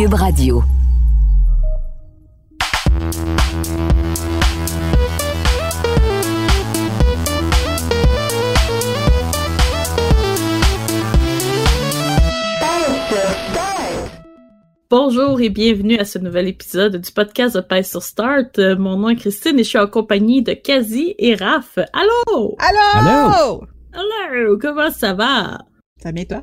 Cube Radio. Bonjour et bienvenue à ce nouvel épisode du podcast de Pay sur Start. Euh, Mon nom est Christine et je suis en compagnie de Kazi et Raph. Allô? Allô? Allô? Comment ça va? Ça va bien, toi?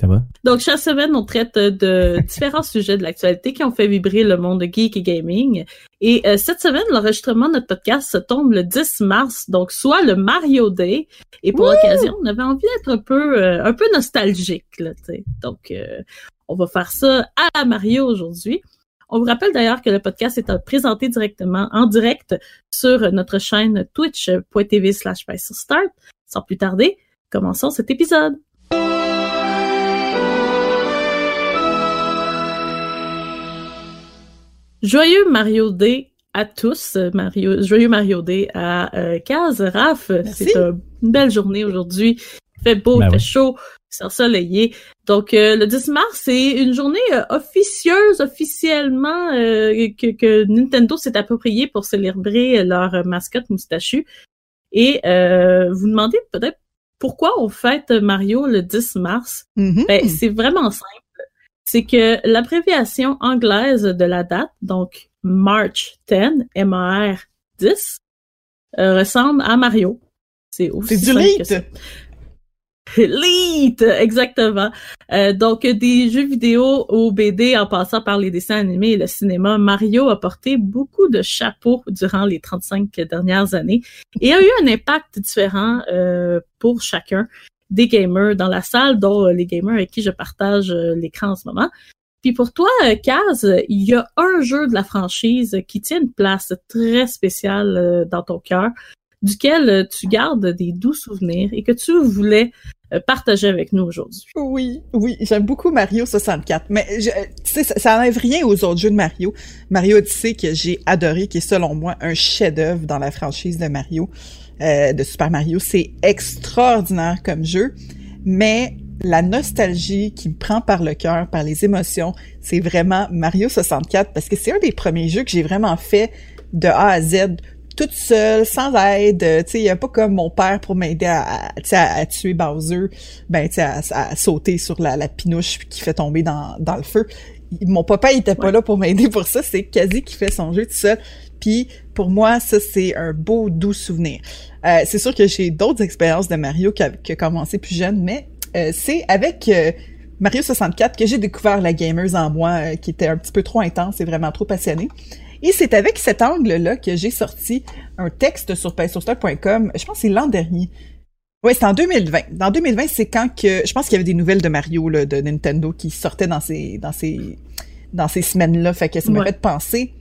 Ça va? Donc, chaque semaine, on traite de différents sujets de l'actualité qui ont fait vibrer le monde geek et gaming. Et euh, cette semaine, l'enregistrement de notre podcast se tombe le 10 mars, donc soit le Mario Day. Et pour l'occasion, on avait envie d'être un peu, euh, un peu nostalgique, là. Donc, euh, on va faire ça à la Mario aujourd'hui. On vous rappelle d'ailleurs que le podcast est présenté directement en direct sur notre chaîne twitch.tv slash start. Sans plus tarder, commençons cet épisode. Joyeux Mario Day à tous. Mario, joyeux Mario Day à euh, Kaz, Raph. C'est un- une belle journée aujourd'hui. Il fait beau, Ben il fait oui. chaud, c'est ensoleillé. Donc euh, le 10 mars, c'est une journée euh, officieuse, officiellement euh, que, que Nintendo s'est appropriée pour célébrer leur euh, mascotte moustachu. Et euh, vous demandez peut-être pourquoi on fête Mario le 10 mars? Mhm. Ben, c'est vraiment simple. C'est que l'abréviation anglaise de la date, donc March 10, M-A-R 10, euh, ressemble à Mario. C'est aussi C'est du lit. Elite, exactement. Euh, donc, des jeux vidéo au BD en passant par les dessins animés et le cinéma, Mario a porté beaucoup de chapeaux durant les 35 dernières années et a eu un impact différent euh, pour chacun des gamers dans la salle, dont euh, les gamers avec qui je partage euh, l'écran en ce moment. Puis pour toi, euh, Kaz, il y a un jeu de la franchise qui tient une place très spéciale dans ton cœur, duquel tu gardes des doux souvenirs et que tu voulais partager avec nous aujourd'hui. Oui, oui, j'aime beaucoup Mario 64, mais je, ça, ça enlève rien aux autres jeux de Mario. Mario Odyssey que j'ai adoré, qui est selon moi un chef-d'œuvre dans la franchise de Mario, euh, de Super Mario. C'est extraordinaire comme jeu, mais la nostalgie qui me prend par le cœur, par les émotions, c'est vraiment Mario 64 parce que c'est un des premiers jeux que j'ai vraiment fait de A à Z toute seule, sans aide, tu sais, a pas comme mon père pour m'aider à, à, tuer Bowser, ben, tu sais, à, sauter sur la, pinouche qui fait tomber dans le feu. Mon papa, il était pas Ouais. là pour m'aider pour ça, c'est quasi qui fait son jeu tout seul. Puis, pour moi, ça, c'est un beau, doux souvenir. Euh, c'est sûr que j'ai d'autres expériences de Mario qui a, qui a commencé plus jeune, mais euh, c'est avec euh, Mario 64 que j'ai découvert la gameuse en moi, qui était un petit peu trop intense et vraiment trop passionnée. Et c'est avec cet angle-là que j'ai sorti un texte sur paysourstar.com, je pense que c'est l'an dernier. Ouais, c'est en 2020. Dans 2020, c'est quand que je pense qu'il y avait des nouvelles de Mario là, de Nintendo qui sortaient dans ces dans ces dans ces semaines-là, fait que ça m'a Ouais. fait penser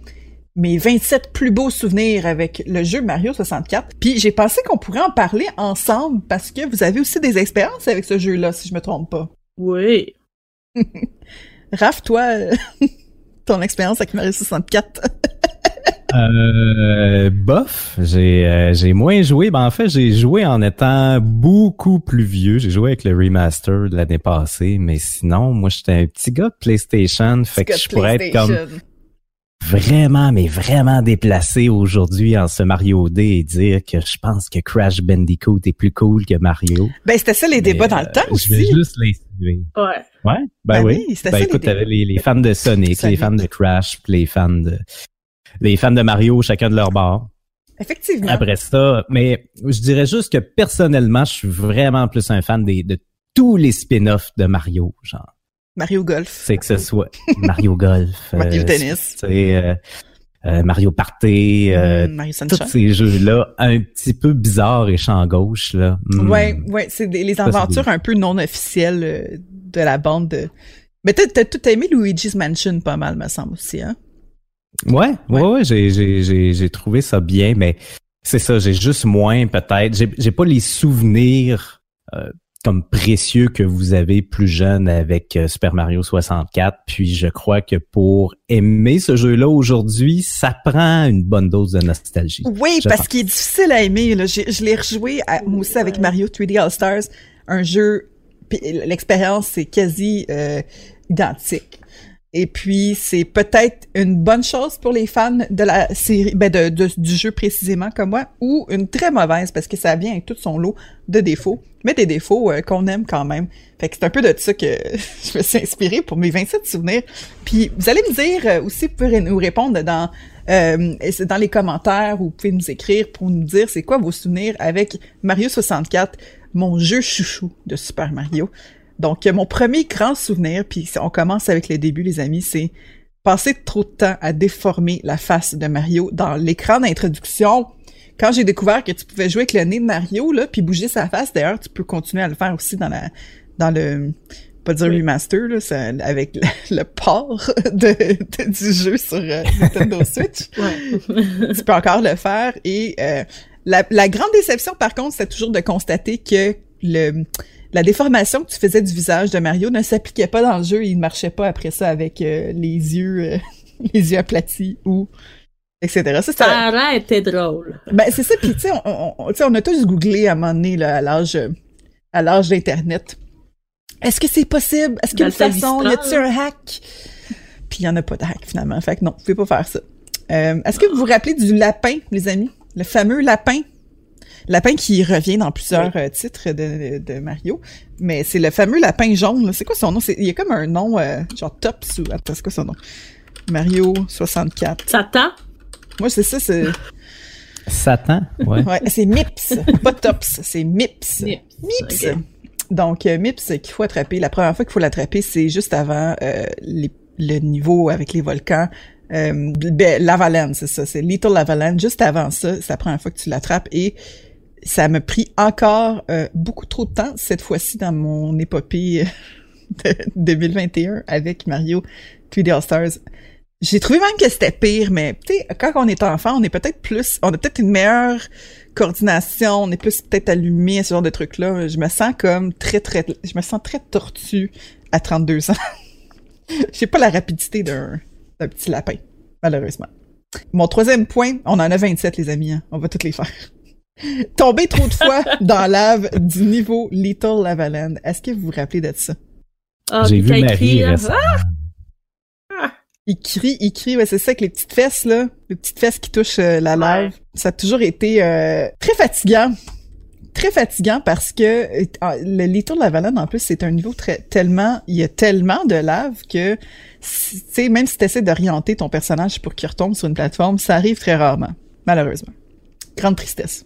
mes 27 plus beaux souvenirs avec le jeu Mario 64. Puis j'ai pensé qu'on pourrait en parler ensemble parce que vous avez aussi des expériences avec ce jeu-là, si je me trompe pas. Oui. Raph, toi, euh, ton expérience avec Mario 64. Euh, bof, j'ai euh, j'ai moins joué. Ben, en fait, j'ai joué en étant beaucoup plus vieux. J'ai joué avec le remaster de l'année passée, mais sinon, moi, j'étais un petit gars de PlayStation, fait que je pourrais être comme vraiment, mais vraiment déplacé aujourd'hui en ce Mario D et dire que je pense que Crash Bandicoot est plus cool que Mario. Ben, c'était ça les débats Mais, dans le euh, temps Je vais aussi. juste l'insinuer. Ouais. Ouais, ben, Ben oui. oui, c'était Ben ça, écoute, les t'avais les, les fans de Sonic, Sonic. les fans de Crash, puis les fans de les fans de Mario, chacun de leur bord. Effectivement. Après ça, mais je dirais juste que personnellement, je suis vraiment plus un fan des, de tous les spin-offs de Mario, genre. Mario Golf. C'est que ce soit Mario Golf, Mario euh, Tennis. c'est euh, euh, Mario Party, Mm, Mario tous ces jeux-là un petit peu bizarres et champ gauche là. Mm. Ouais, ouais, c'est les aventures un peu non officielles de la bande de, Mais t'as, t'as tout aimé Luigi's Mansion pas mal, me semble aussi, hein? Ouais, ouais, ouais, j'ai, j'ai, j'ai, j'ai trouvé ça bien, mais c'est ça, j'ai juste moins peut-être. J'ai, j'ai pas les souvenirs euh, comme précieux que vous avez plus jeune avec euh, Super Mario 64. Puis je crois que pour aimer ce jeu-là aujourd'hui, ça prend une bonne dose de nostalgie. Oui, parce qu'il est difficile à aimer. Là. Je l'ai rejoué à, moi aussi avec Mario 3D All Stars, un jeu. L'expérience c'est quasi euh, identique. Et puis, c'est peut-être une bonne chose pour les fans de la série, ben de, du jeu précisément comme moi, ou une très mauvaise parce que ça vient avec tout son lot de défauts, mais des défauts euh, qu'on aime quand même. Fait que c'est un peu de ça que je me suis inspirée pour mes 27 souvenirs. Puis, vous allez me dire euh, aussi, vous pouvez nous répondre dans euh, dans les commentaires ou vous pouvez nous écrire pour nous dire c'est quoi vos souvenirs avec Mario 64, mon jeu chouchou de Super Mario. Donc, mon premier grand souvenir, puis on commence avec les débuts, les amis, c'est passer trop de temps à déformer la face de Mario dans l'écran d'introduction. Quand j'ai découvert que tu pouvais jouer avec le nez de Mario, là, puis bouger sa face, d'ailleurs, tu peux continuer à le faire aussi dans la, dans le, pas dire remaster, là, avec le, port de, du jeu sur euh, Nintendo Switch. tu peux encore le faire. Et euh, la, la grande déception, par contre, c'est toujours de constater que le la déformation que tu faisais du visage de Mario ne s'appliquait pas dans le jeu, il ne marchait pas après ça avec euh, les yeux euh, les yeux aplatis ou etc. Ça, ça été drôle. Ben c'est ça puis tu sais on, on, on, a tous googlé à un moment donné là, à l'âge à l'âge d'internet. Est-ce que c'est possible? Est-ce qu'il y a une façon? Y a-t-il un hack? Puis il y en a pas de hack finalement. Fait que non, vous pouvez pas faire ça. Euh, est-ce que vous vous rappelez du lapin, les amis? Le fameux lapin? Lapin qui revient dans plusieurs euh, titres de, de, Mario. Mais c'est le fameux lapin jaune. C'est quoi son nom? Il y a comme un nom, euh, genre Tops ou... Attends, c'est quoi son nom? Mario 64. Satan? Moi, c'est ça, c'est... Satan? Ouais. ouais c'est Mips, pas Tops, c'est Mips. Mips. Donc, euh, Mips qu'il faut attraper. La première fois qu'il faut l'attraper, c'est juste avant le niveau avec les volcans. Euh, ben, Lavaland, c'est ça, c'est Little Lavaland. Juste avant ça, c'est la première fois que tu l'attrapes et ça m'a pris encore euh, beaucoup trop de temps cette fois-ci dans mon épopée de 2021 avec Mario 3D All Stars. J'ai trouvé même que c'était pire, mais tu sais, quand on est enfant, on est peut-être plus, on a peut-être une meilleure coordination, on est plus peut-être allumé à ce genre de trucs-là. Je me sens comme très, très, je me sens très tortue à 32 ans. J'ai pas la rapidité d'un, d'un petit lapin, malheureusement. Mon troisième point, on en a 27 les amis, hein. on va toutes les faire. Tomber trop de fois dans lave du niveau Little Lavaland. Est-ce que vous vous rappelez de ça? Ah, J'ai vu Marie récemment. Ah! Il crie, il crie, ouais, c'est ça avec les petites fesses, là. Les petites fesses qui touchent euh, la lave. Ça a toujours été euh, très fatigant. Très fatigant parce que euh, le Little Lavaland, en plus, c'est un niveau très, tellement, il y a tellement de lave que, tu sais, même si tu essaies d'orienter ton personnage pour qu'il retombe sur une plateforme, ça arrive très rarement. Malheureusement. Grande tristesse.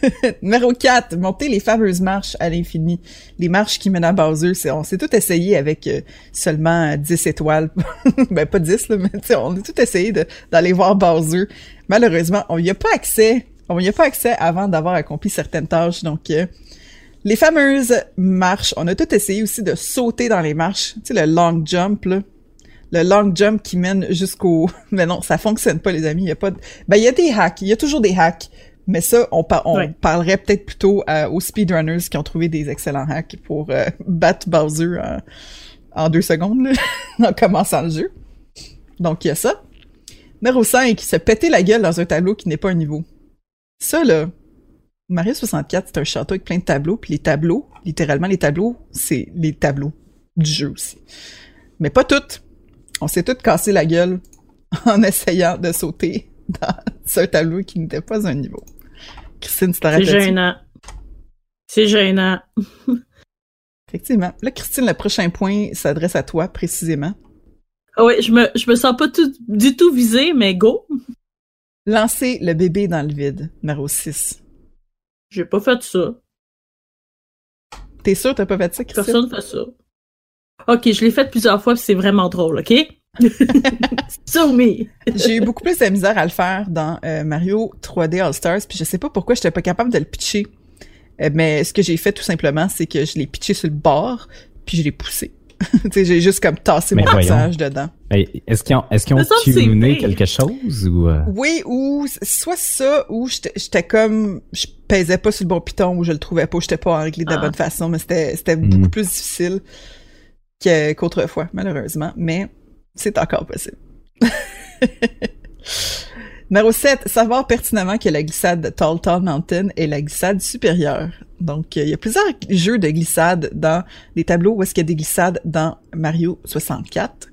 Numéro 4, monter les fameuses marches à l'infini. Les marches qui mènent à Bowser, on s'est tout essayé avec euh, seulement 10 étoiles. ben pas 10, là, mais on a tout essayé d'aller voir Bowser. Malheureusement, on n'y a pas accès. On n'y a pas accès avant d'avoir accompli certaines tâches. Donc, euh, les fameuses marches, on a tout essayé aussi de sauter dans les marches. Tu sais, le long jump, là le long jump qui mène jusqu'au mais non ça fonctionne pas les amis il y a pas ben il y a des hacks il y a toujours des hacks mais ça, on, on parlerait peut-être plutôt euh, aux speedrunners qui ont trouvé des excellents hacks pour euh, battre Bowser en, deux secondes, en commençant le jeu. Donc, il y a ça. Numéro 5, se péter la gueule dans un tableau qui n'est pas un niveau. Ça, là, Mario 64, c'est un château avec plein de tableaux, puis les tableaux, littéralement, les tableaux, c'est les tableaux du jeu aussi. Mais pas toutes. On s'est toutes cassé la gueule en essayant de sauter dans un tableau qui n'était pas un niveau. Christine, tu C'est gênant. C'est gênant. Effectivement. Là, Christine, le prochain point s'adresse à toi précisément. Ah oui, je me, je me sens pas tout, du tout visée, mais go. Lancer le bébé dans le vide, numéro 6. J'ai pas fait ça. T'es sûr que t'as pas fait ça, Christine? Personne fait ça. Ok, je l'ai fait plusieurs fois, c'est vraiment drôle, ok? so me. J'ai eu beaucoup plus de misère à le faire dans euh, Mario 3D All Stars, puis je sais pas pourquoi j'étais pas capable de le pitcher. Euh, mais ce que j'ai fait tout simplement, c'est que je l'ai pitché sur le bord, puis je l'ai poussé. j'ai juste comme tassé Mais mon voyons. personnage dedans. Mais Est-ce qu'ils ont, est-ce qu'ils ont tuné quelque chose ou euh, Oui, ou soit ça, ou j'étais j'étais comme, je pesais pas sur le bon piton, ou je le trouvais pas, ou j'étais pas réglé de la Ah. bonne façon, mais c'était c'était Mm. beaucoup plus difficile qu'autrefois, malheureusement, mais c'est encore possible. Numéro 7, savoir pertinemment que la glissade de Tall Tall Mountain est la glissade supérieure. Donc, euh, il y a plusieurs jeux de glissade dans les tableaux où est-ce qu'il y a des glissades dans Mario 64.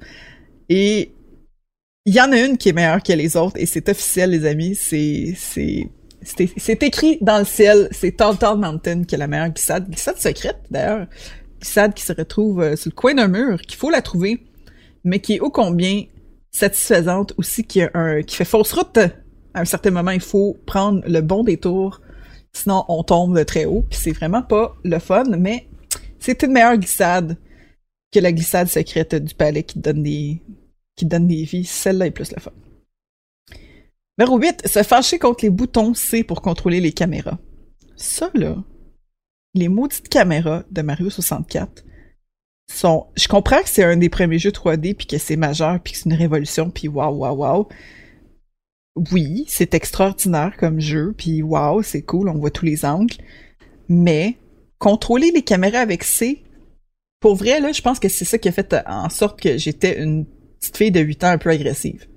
Et il y en a une qui est meilleure que les autres et c'est officiel, les amis. C'est, c'est, c'est, c'est écrit dans le ciel. C'est Tall Tall Mountain qui est la meilleure glissade. Glissade secrète, d'ailleurs. Glissade qui se retrouve euh, sur le coin d'un mur, qu'il faut la trouver, mais qui est ô combien satisfaisante aussi, qui, a un, qui fait fausse route. À un certain moment, il faut prendre le bon détour, sinon on tombe de très haut. Puis c'est vraiment pas le fun, mais c'est une meilleure glissade que la glissade secrète du palais qui donne des, qui donne des vies. Celle-là est plus le fun. Numéro 8, se fâcher contre les boutons C pour contrôler les caméras. Ça, là, les maudites caméras de Mario 64 Je comprends que c'est un des premiers jeux 3D, puis que c'est majeur, puis que c'est une révolution, puis waouh, waouh, waouh. Oui, c'est extraordinaire comme jeu, puis waouh, c'est cool, on voit tous les angles. Mais contrôler les caméras avec C, pour vrai, là, je pense que c'est ça qui a fait en sorte que j'étais une petite fille de 8 ans un peu agressive.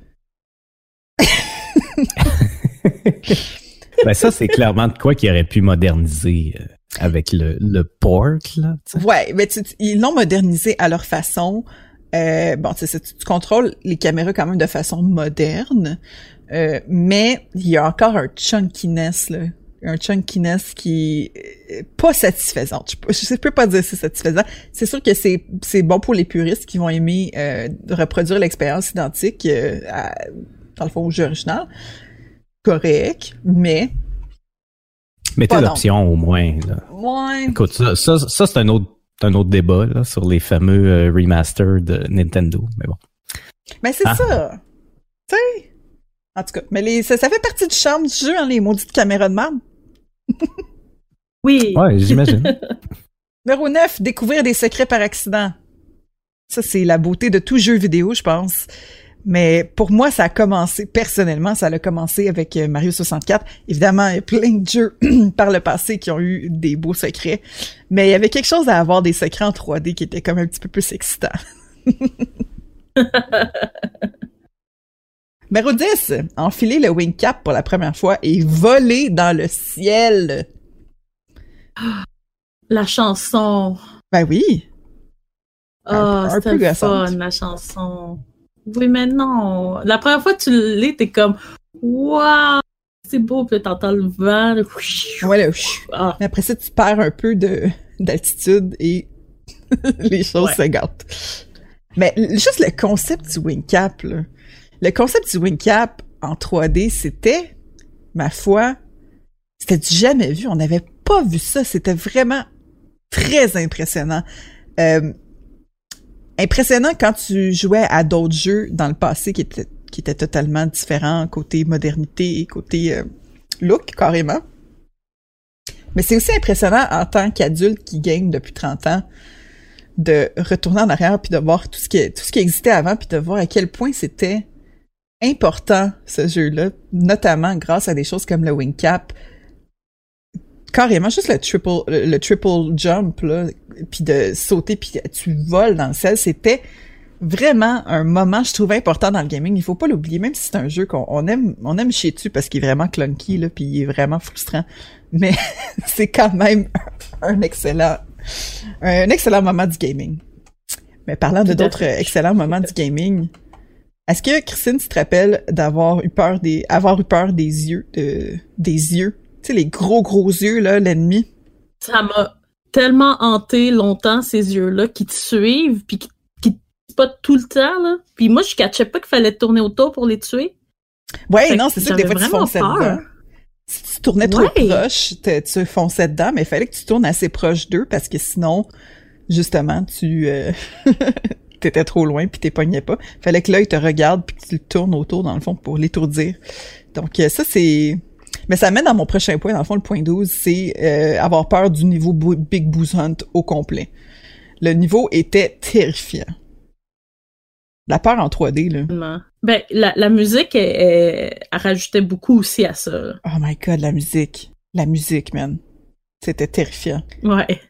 ben ça c'est clairement de quoi qu'ils auraient pu moderniser euh, avec le, le port là. tu sais. Ouais, mais tu- ils l'ont modernisé à leur façon. Euh, bon, tu, tu, contrôles les caméras quand même de façon moderne, euh, mais il y a encore un chunkiness, là. Un chunkiness qui est pas satisfaisant. Je, je peux pas dire si c'est satisfaisant. C'est sûr que c'est c'est bon pour les puristes qui vont aimer euh, reproduire l'expérience identique euh, à- dans le fond au jeu original. Correct, mais Mettez l'option au moins. Là. ouais, Écoute, ça, ça, ça, c'est un autre, un autre débat là, sur les fameux euh, remasters de Nintendo. Mais bon. Mais c'est Ah. ça. Tu sais. En tout cas, mais les, ça, ça fait partie du charme du jeu, hein, les maudites caméras de marde. Oui. Ouais, j'imagine. Numéro 9, découvrir des secrets par accident. Ça, c'est la beauté de tout jeu vidéo, je pense. Mais pour moi, ça a commencé, personnellement, ça a commencé avec euh, Mario 64. Évidemment, il y a plein de jeux par le passé qui ont eu des beaux secrets. Mais il y avait quelque chose à avoir des secrets en 3D qui était comme un petit peu plus excitant. Numéro 10, enfiler le wing cap pour la première fois et voler dans le ciel. La chanson. Ben oui. Un c'était fun, la chanson. Oui, mais non. La première fois que tu l'es, t'es comme, waouh, c'est beau, puis t'entends le vent. là, Ouais, là, chut. Ah, Mais après ça, tu perds un peu de d'altitude et les choses Ouais. se gâtent. Mais juste le concept du wing cap, là. Le concept du wing cap en 3D, c'était, ma foi, c'était du jamais vu. On n'avait pas vu ça. C'était vraiment très impressionnant. Euh, impressionnant quand tu jouais à d'autres jeux dans le passé qui étaient, qui étaient totalement différents côté modernité côté euh, look, carrément. Mais c'est aussi impressionnant en tant qu'adulte qui gagne depuis 30 ans de retourner en arrière puis de voir tout ce qui, tout ce qui existait avant puis de voir à quel point c'était important ce jeu-là, notamment grâce à des choses comme le wing cap. Carrément, juste le triple, le, le triple jump, là, puis de sauter puis tu voles dans le ciel, c'était vraiment un moment, je trouve, important dans le gaming. Il faut pas l'oublier, même si c'est un jeu qu'on on aime, on aime chier dessus parce qu'il est vraiment clunky, là, puis il est vraiment frustrant. Mais c'est quand même un excellent, un excellent moment du gaming. Mais parlant de d'autres excellents moments du gaming, est-ce que Christine, tu te rappelles d'avoir eu peur des, avoir eu peur des yeux, de, des yeux, sais les gros gros yeux là, l'ennemi. ça m'a tellement hanté longtemps, ces yeux-là, qui te suivent, puis qui, qui te spotent tout le temps, là. Puis moi, je catchais pas qu'il fallait tourner autour pour les tuer. Ouais, Fait non, c'est sûr que des fois tu fonçais dedans. Si tu tournais trop Ouais. proche, te- tu fonçais dedans, mais il fallait que tu tournes assez proche d'eux parce que sinon, justement, tu euh, t'étais trop loin puis t'es pognais pas. Fallait que l'œil te regarde puis que tu le tournes autour dans le fond pour l'étourdir. Donc euh, ça c'est mais ça mène dans mon prochain point dans le fond le point 12, c'est euh, avoir peur du niveau Big Boost Hunt au complet. Le niveau était terrifiant. La peur en 3D, là. Ben, la, la musique, elle, rajoutait beaucoup aussi à ça. Oh my god, la musique. La musique, man. C'était terrifiant. Ouais.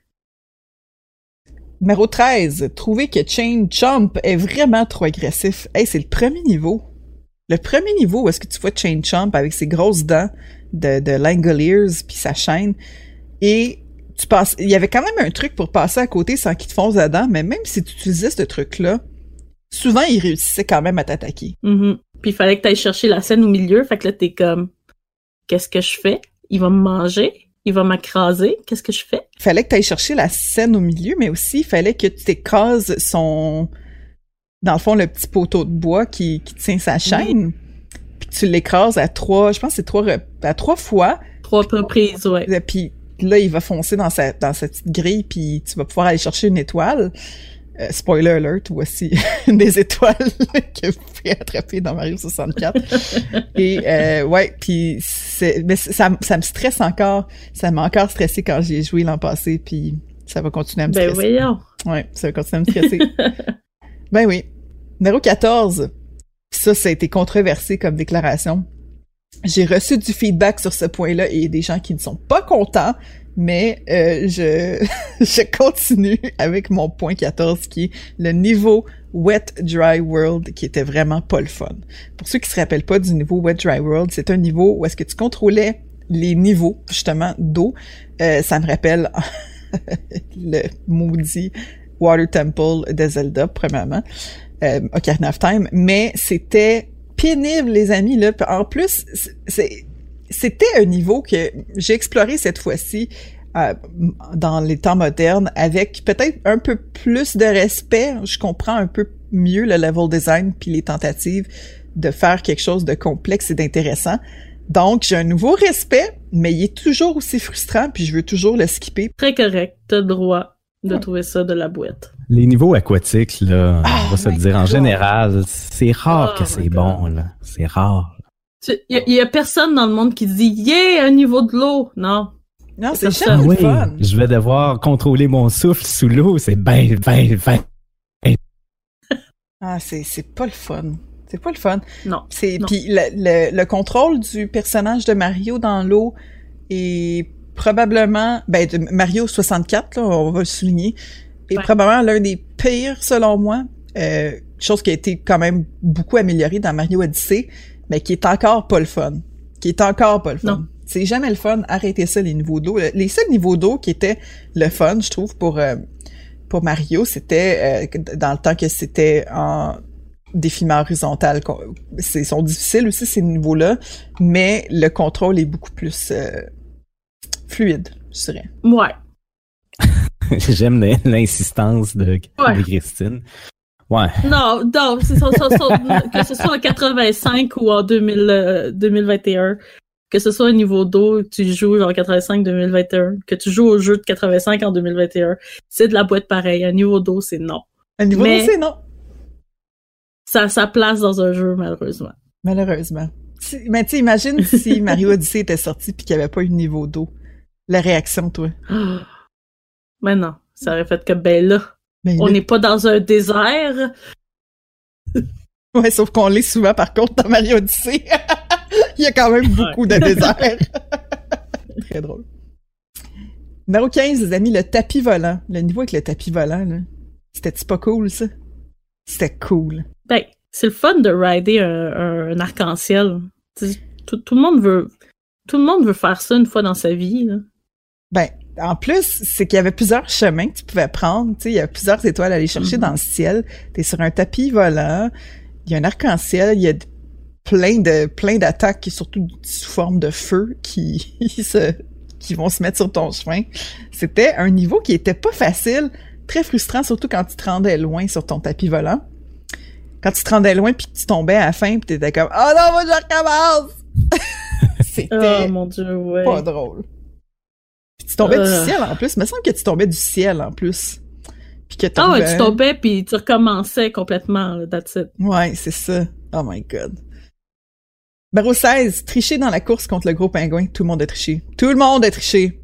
Numéro 13. Trouver que Chain Chomp est vraiment trop agressif. Hey, c'est le premier niveau. Le premier niveau où est-ce que tu vois Chain Chomp avec ses grosses dents de, de Langoliers puis sa chaîne. Et tu passes, il y avait quand même un truc pour passer à côté sans qu'il te fonce dedans, mais même si tu utilisais ce truc-là, souvent il réussissait quand même à t'attaquer. Mm-hmm. Puis il fallait que tu ailles chercher la scène au milieu, fait que là t'es comme, qu'est-ce que je fais? Il va me manger? il va m'écraser, qu'est-ce que je fais? Il fallait que tu ailles chercher la scène au milieu, mais aussi il fallait que tu écrases son, dans le fond, le petit poteau de bois qui, qui tient sa chaîne. Puis tu l'écrases à trois, je pense que c'est trois, à trois fois. Trois reprises, ouais. Puis là, il va foncer dans sa, dans sa petite grille, puis tu vas pouvoir aller chercher une étoile. Euh, spoiler alert, voici des étoiles que vous pouvez attraper dans Mario 64. Et euh, ouais, puis c'est, mais ça, ça me stresse encore. Ça m'a encore stressé quand j'ai joué l'an passé, puis ça va continuer à me ben stresser. Ben voyons. Ouais, ça va continuer à me stresser. Ben oui. Numéro 14. Ça, ça a été controversé comme déclaration. J'ai reçu du feedback sur ce point-là et des gens qui ne sont pas contents mais euh, je, je continue avec mon point 14 qui est le niveau Wet Dry World qui était vraiment pas le fun. Pour ceux qui se rappellent pas du niveau Wet Dry World, c'est un niveau où est-ce que tu contrôlais les niveaux justement d'eau. Euh, ça me rappelle le maudit Water Temple de Zelda premièrement, euh, Ocarina of Time, mais c'était pénible les amis là. En plus, c'était un niveau que j'ai exploré cette fois-ci euh, dans les temps modernes avec peut-être un peu plus de respect. Je comprends un peu mieux le level design puis les tentatives de faire quelque chose de complexe et d'intéressant. Donc, j'ai un nouveau respect, mais il est toujours aussi frustrant, puis je veux toujours le skipper. Très correct, t'as droit de trouver ça de la boîte. Les niveaux aquatiques, là, on va se le dire, en général, c'est rare oh que c'est bon, là. C'est rare. Il y, a personne dans le monde qui dit yeah un niveau de l'eau. Non. Non, c'est oui, fun. Je vais devoir contrôler mon souffle sous l'eau. C'est ben, ben, ben. Ah, c'est, c'est pas le fun. C'est pas le fun. Non. C'est puis le, le, contrôle du personnage de Mario dans l'eau est probablement ben Mario 64 là, on va le souligner, est probablement l'un des pires selon moi. Euh, chose qui a été quand même beaucoup améliorée dans Mario Odyssey mais qui est encore pas le fun. Qui est encore pas le fun. C'est jamais le fun. Arrêtez ça, les niveaux d'eau. Les seuls niveaux d'eau qui étaient le fun, je trouve, pour, euh, pour Mario, c'était euh, dans le temps que c'était en défilement horizontal. Ils sont difficiles aussi, ces niveaux-là, mais le contrôle est beaucoup plus euh, fluide, je dirais. Ouais. J'aime l'insistance de, de Christine. Ouais. Non, non, c'est ça, ça, que ce soit en 85 ou en 2000, 2021, euh, que ce soit au niveau d'eau, que tu joues en 85-2021, que tu joues au jeu de 85 en 2021, c'est de la boîte pareil. Un niveau d'eau, c'est non. Un niveau d'eau, c'est non. Ça sa place dans un jeu, malheureusement. Malheureusement. Mais tu imagine si Mario Odyssey était sorti puis qu'il n'y avait pas eu de niveau d'eau. La réaction, toi. Mais non, ça aurait fait que ben là, on n'est pas dans un désert. ouais, sauf qu'on l'est souvent, par contre, dans Mario Odyssey. Il y a quand même beaucoup de désert. Très drôle. Numéro 15, les amis, le tapis volant. Le niveau avec le tapis volant, là. C'était-tu pas cool, ça? C'était cool. Ben, c'est le fun de rider un, arc-en-ciel. Tout, tout, le monde veut... Tout le monde veut faire ça une fois dans sa vie, là. Ben, en plus, c'est qu'il y avait plusieurs chemins que tu pouvais prendre. Tu sais, il y a plusieurs étoiles à aller chercher dans le ciel. T'es sur un tapis volant. Il y a un arc-en-ciel. Il y a plein de plein d'attaques, surtout sous forme de feu, qui se qui vont se mettre sur ton chemin. C'était un niveau qui était pas facile, très frustrant, surtout quand tu te rendais loin sur ton tapis volant. Quand tu te rendais loin puis que tu tombais à la fin puis t'étais comme oh non moi je recommence. C'était oh, mon Dieu, ouais. pas drôle tu tombais du euh. ciel en plus. Il me semble que tu tombais du ciel en plus. Puis que Ah ouais, tu tombais puis tu recommençais complètement, that's it. Ouais, c'est ça. Oh my god. Numéro 16, tricher dans la course contre le gros pingouin. Tout le monde a triché. Tout le monde a triché.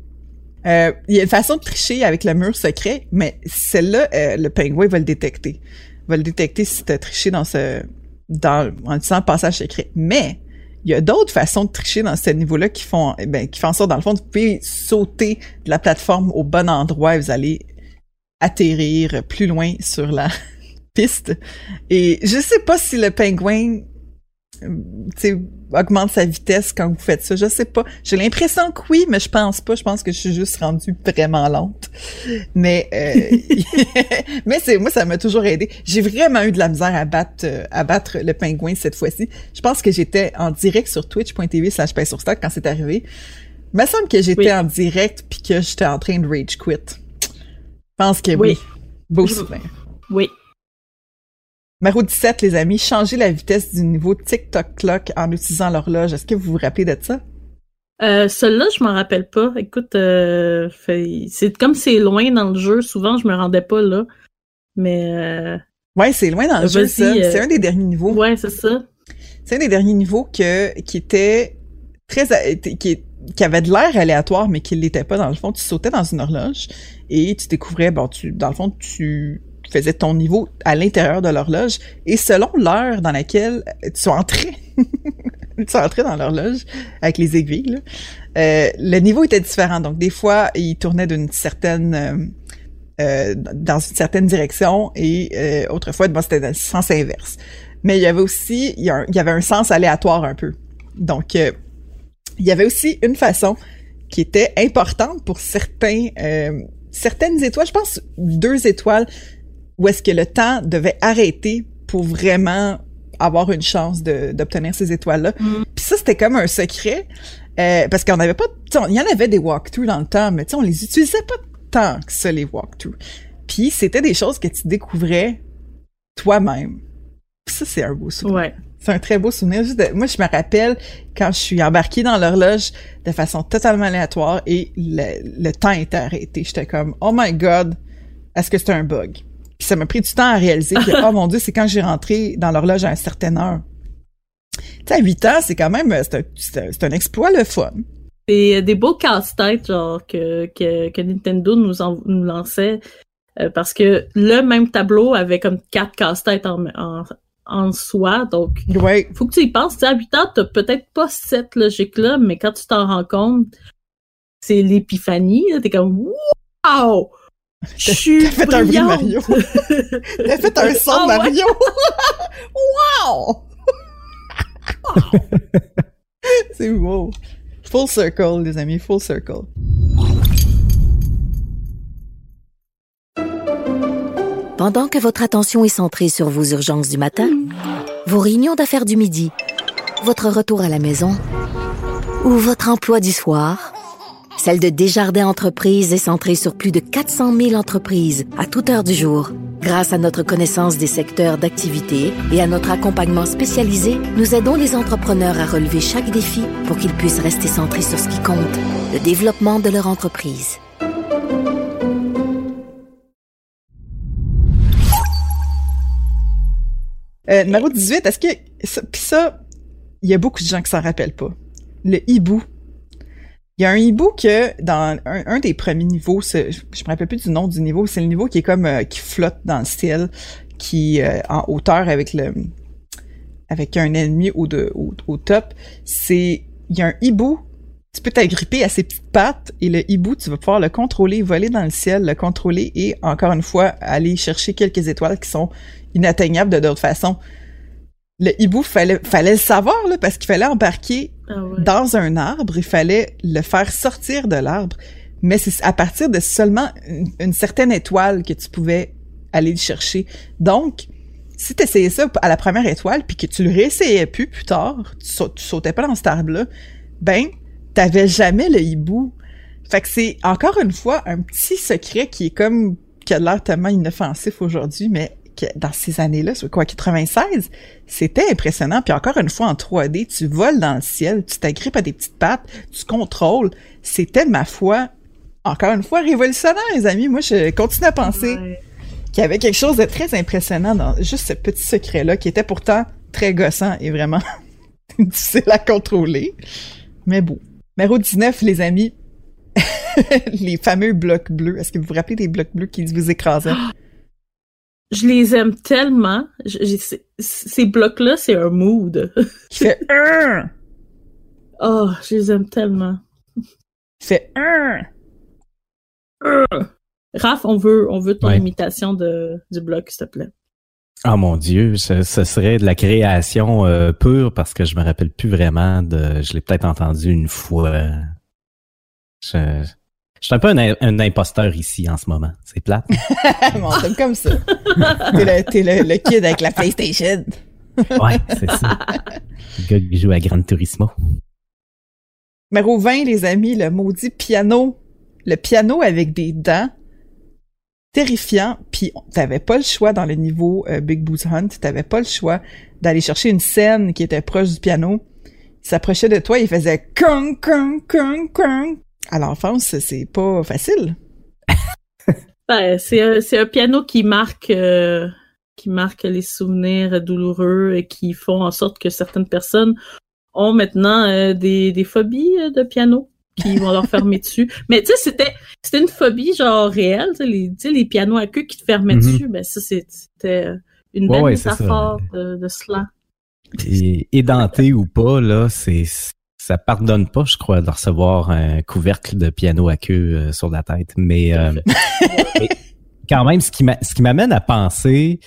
Euh, il y a une façon de tricher avec le mur secret, mais celle-là, euh, le pingouin va le détecter. Va le détecter si tu as triché dans ce, dans, en disant le passage secret. Mais, il y a d'autres façons de tricher dans ce niveau-là qui font, eh ben, qui font en sorte, dans le fond, vous pouvez sauter de la plateforme au bon endroit et vous allez atterrir plus loin sur la piste. Et je sais pas si le pingouin augmente sa vitesse quand vous faites ça. Je sais pas. J'ai l'impression que oui, mais je pense pas. Je pense que je suis juste rendue vraiment lente. Mais euh, mais c'est moi ça m'a toujours aidé. J'ai vraiment eu de la misère à battre euh, à battre le pingouin cette fois-ci. Je pense que j'étais en direct sur twitch.tv slash sur stock quand c'est arrivé. Il me semble que j'étais en direct puis que j'étais en train de rage quit. Je pense que oui. oui. Beau souvenir. Oui. Numéro 17, les amis, changer la vitesse du niveau TikTok Clock en utilisant l'horloge. Est-ce que vous vous rappelez de ça? Euh, Celui-là, je m'en rappelle pas. Écoute, euh, c'est comme c'est loin dans le jeu. Souvent, je me rendais pas là. Mais. Euh, ouais, c'est loin dans le jeu, ça. C'est un des derniers niveaux. Ouais, c'est ça. C'est un des derniers niveaux que, qui était très. Qui, qui avait de l'air aléatoire, mais qui l'était pas dans le fond. Tu sautais dans une horloge et tu découvrais, bon, tu, dans le fond, tu faisais ton niveau à l'intérieur de l'horloge et selon l'heure dans laquelle tu entrais, tu entrais dans l'horloge avec les aiguilles, euh, le niveau était différent. Donc des fois, il tournait d'une certaine euh, euh, dans une certaine direction et autrefois, bon, c'était dans le sens inverse. Mais il y avait aussi, il y, avait un sens aléatoire un peu. Donc il y avait aussi une façon qui était importante pour certains certaines étoiles, je pense deux étoiles où est-ce que le temps devait arrêter pour vraiment avoir une chance d'obtenir ces étoiles-là. Mm. Puis ça, c'était comme un secret, euh, parce qu'on n'avait pas... Il y en avait des walkthroughs dans le temps, mais on les utilisait pas tant que ça, les walkthroughs. Puis c'était des choses que tu découvrais toi-même. Ça, c'est un beau souvenir. Ouais. C'est un très beau souvenir. moi, je me rappelle quand je suis embarquée dans l'horloge de façon totalement aléatoire et le, le temps était arrêté. J'étais comme, oh my god, est-ce que c'est un bug? Ça m'a pris du temps à réaliser que, oh mon Dieu, c'est quand j'ai rentré dans l'horloge à une certaine heure. Tu sais, à 8 ans, c'est quand même, c'est un, exploit le fun. Des, des beaux casse-têtes, genre, que, que, Nintendo nous, nous lançait. Euh, parce que le même tableau avait comme quatre casse-têtes en, en, soi. Donc, ouais. faut que tu y penses. à 8 ans, t'as peut-être pas cette logique-là, mais quand tu t'en rends compte, c'est l'épiphanie. T'es comme, wow! T'as fait un bruit Mario. T'as fait un son de ah Mario. wow! C'est beau. Full circle, les amis, full circle. Pendant que votre attention est centrée sur vos urgences du matin, vos réunions d'affaires du midi, votre retour à la maison ou votre emploi du soir, celle de Desjardins Entreprises est centrée sur plus de 400 000 entreprises à toute heure du jour. Grâce à notre connaissance des secteurs d'activité et à notre accompagnement spécialisé, nous aidons les entrepreneurs à relever chaque défi pour qu'ils puissent rester centrés sur ce qui compte, le développement de leur entreprise. Euh, numéro 18, est-ce que... Puis ça, il y a beaucoup de gens qui s'en rappellent pas. Le hibou il y a un hibou que dans un, des premiers niveaux, je me rappelle plus du nom du niveau, c'est le niveau qui est comme euh, qui flotte dans le ciel, qui euh, en hauteur avec le avec un ennemi au, de, au, top. C'est il y a un hibou, tu peux t'agripper à ses petites pattes et le hibou, tu vas pouvoir le contrôler, voler dans le ciel, le contrôler et encore une fois aller chercher quelques étoiles qui sont inatteignables de d'autres façons le hibou fallait fallait le savoir là parce qu'il fallait embarquer ah dans un arbre, il fallait le faire sortir de l'arbre, mais c'est à partir de seulement une, certaine étoile que tu pouvais aller le chercher. Donc, si tu essayais ça à la première étoile puis que tu le réessayais plus plus tard, tu, sautais pas dans cet arbre-là, ben t'avais jamais le hibou. Fait que c'est encore une fois un petit secret qui est comme qui a l'air tellement inoffensif aujourd'hui, mais dans ces années-là, c'est quoi, 96, c'était impressionnant. Puis encore une fois, en 3D, tu voles dans le ciel, tu t'agrippes à des petites pattes, tu contrôles. C'était, ma foi, encore une fois, révolutionnaire, les amis. Moi, je continue à penser qu'il y avait quelque chose de très impressionnant dans juste ce petit secret-là, qui était pourtant très gossant et vraiment difficile à contrôler. Mais bon. Numéro 19, les amis, les fameux blocs bleus. Est-ce que vous vous rappelez des blocs bleus qui vous écrasaient? Je les aime tellement. Je- ces- blocs-là, c'est un mood. Fait un, Oh, je les aime tellement. fait un. Raph, on veut, on veut ton Ouais. imitation de, du bloc, s'il te plaît. Oh mon Dieu, ce, ce serait de la création euh, pure parce que je me rappelle plus vraiment de. Je l'ai peut-être entendu une fois. Je, je suis un peu un, un imposteur ici en ce moment. C'est plate. bon, c'est comme ça. T'es le, t'es le, le kid avec la PlayStation. Ouais, c'est ça. Le gars qui joue à Gran Turismo. Numéro 20, les amis, le maudit piano. Le piano avec des dents. Terrifiant. Puis t'avais pas le choix dans le niveau euh, Big Boots Hunt. T'avais pas le choix d'aller chercher une scène qui était proche du piano. Il s'approchait de toi, il faisait kung kung kung kung. À l'enfance, c'est pas facile. Ben, c'est un, c'est un piano qui marque, euh, qui marque les souvenirs douloureux et qui font en sorte que certaines personnes ont maintenant euh, des, des phobies euh, de piano qui vont leur fermer dessus. Mais tu sais, c'était c'était une phobie genre réelle, tu sais, les, les pianos à queue qui te fermaient Mhm. dessus. Ben ça, c'est- c'était une belle ouais, métaphore de, de cela. Et, édenté ou pas, là, c'est ça pardonne pas, je crois, de recevoir un couvercle de piano à queue euh, sur la tête. Mais, euh, mais quand même, ce qui m'amène à penser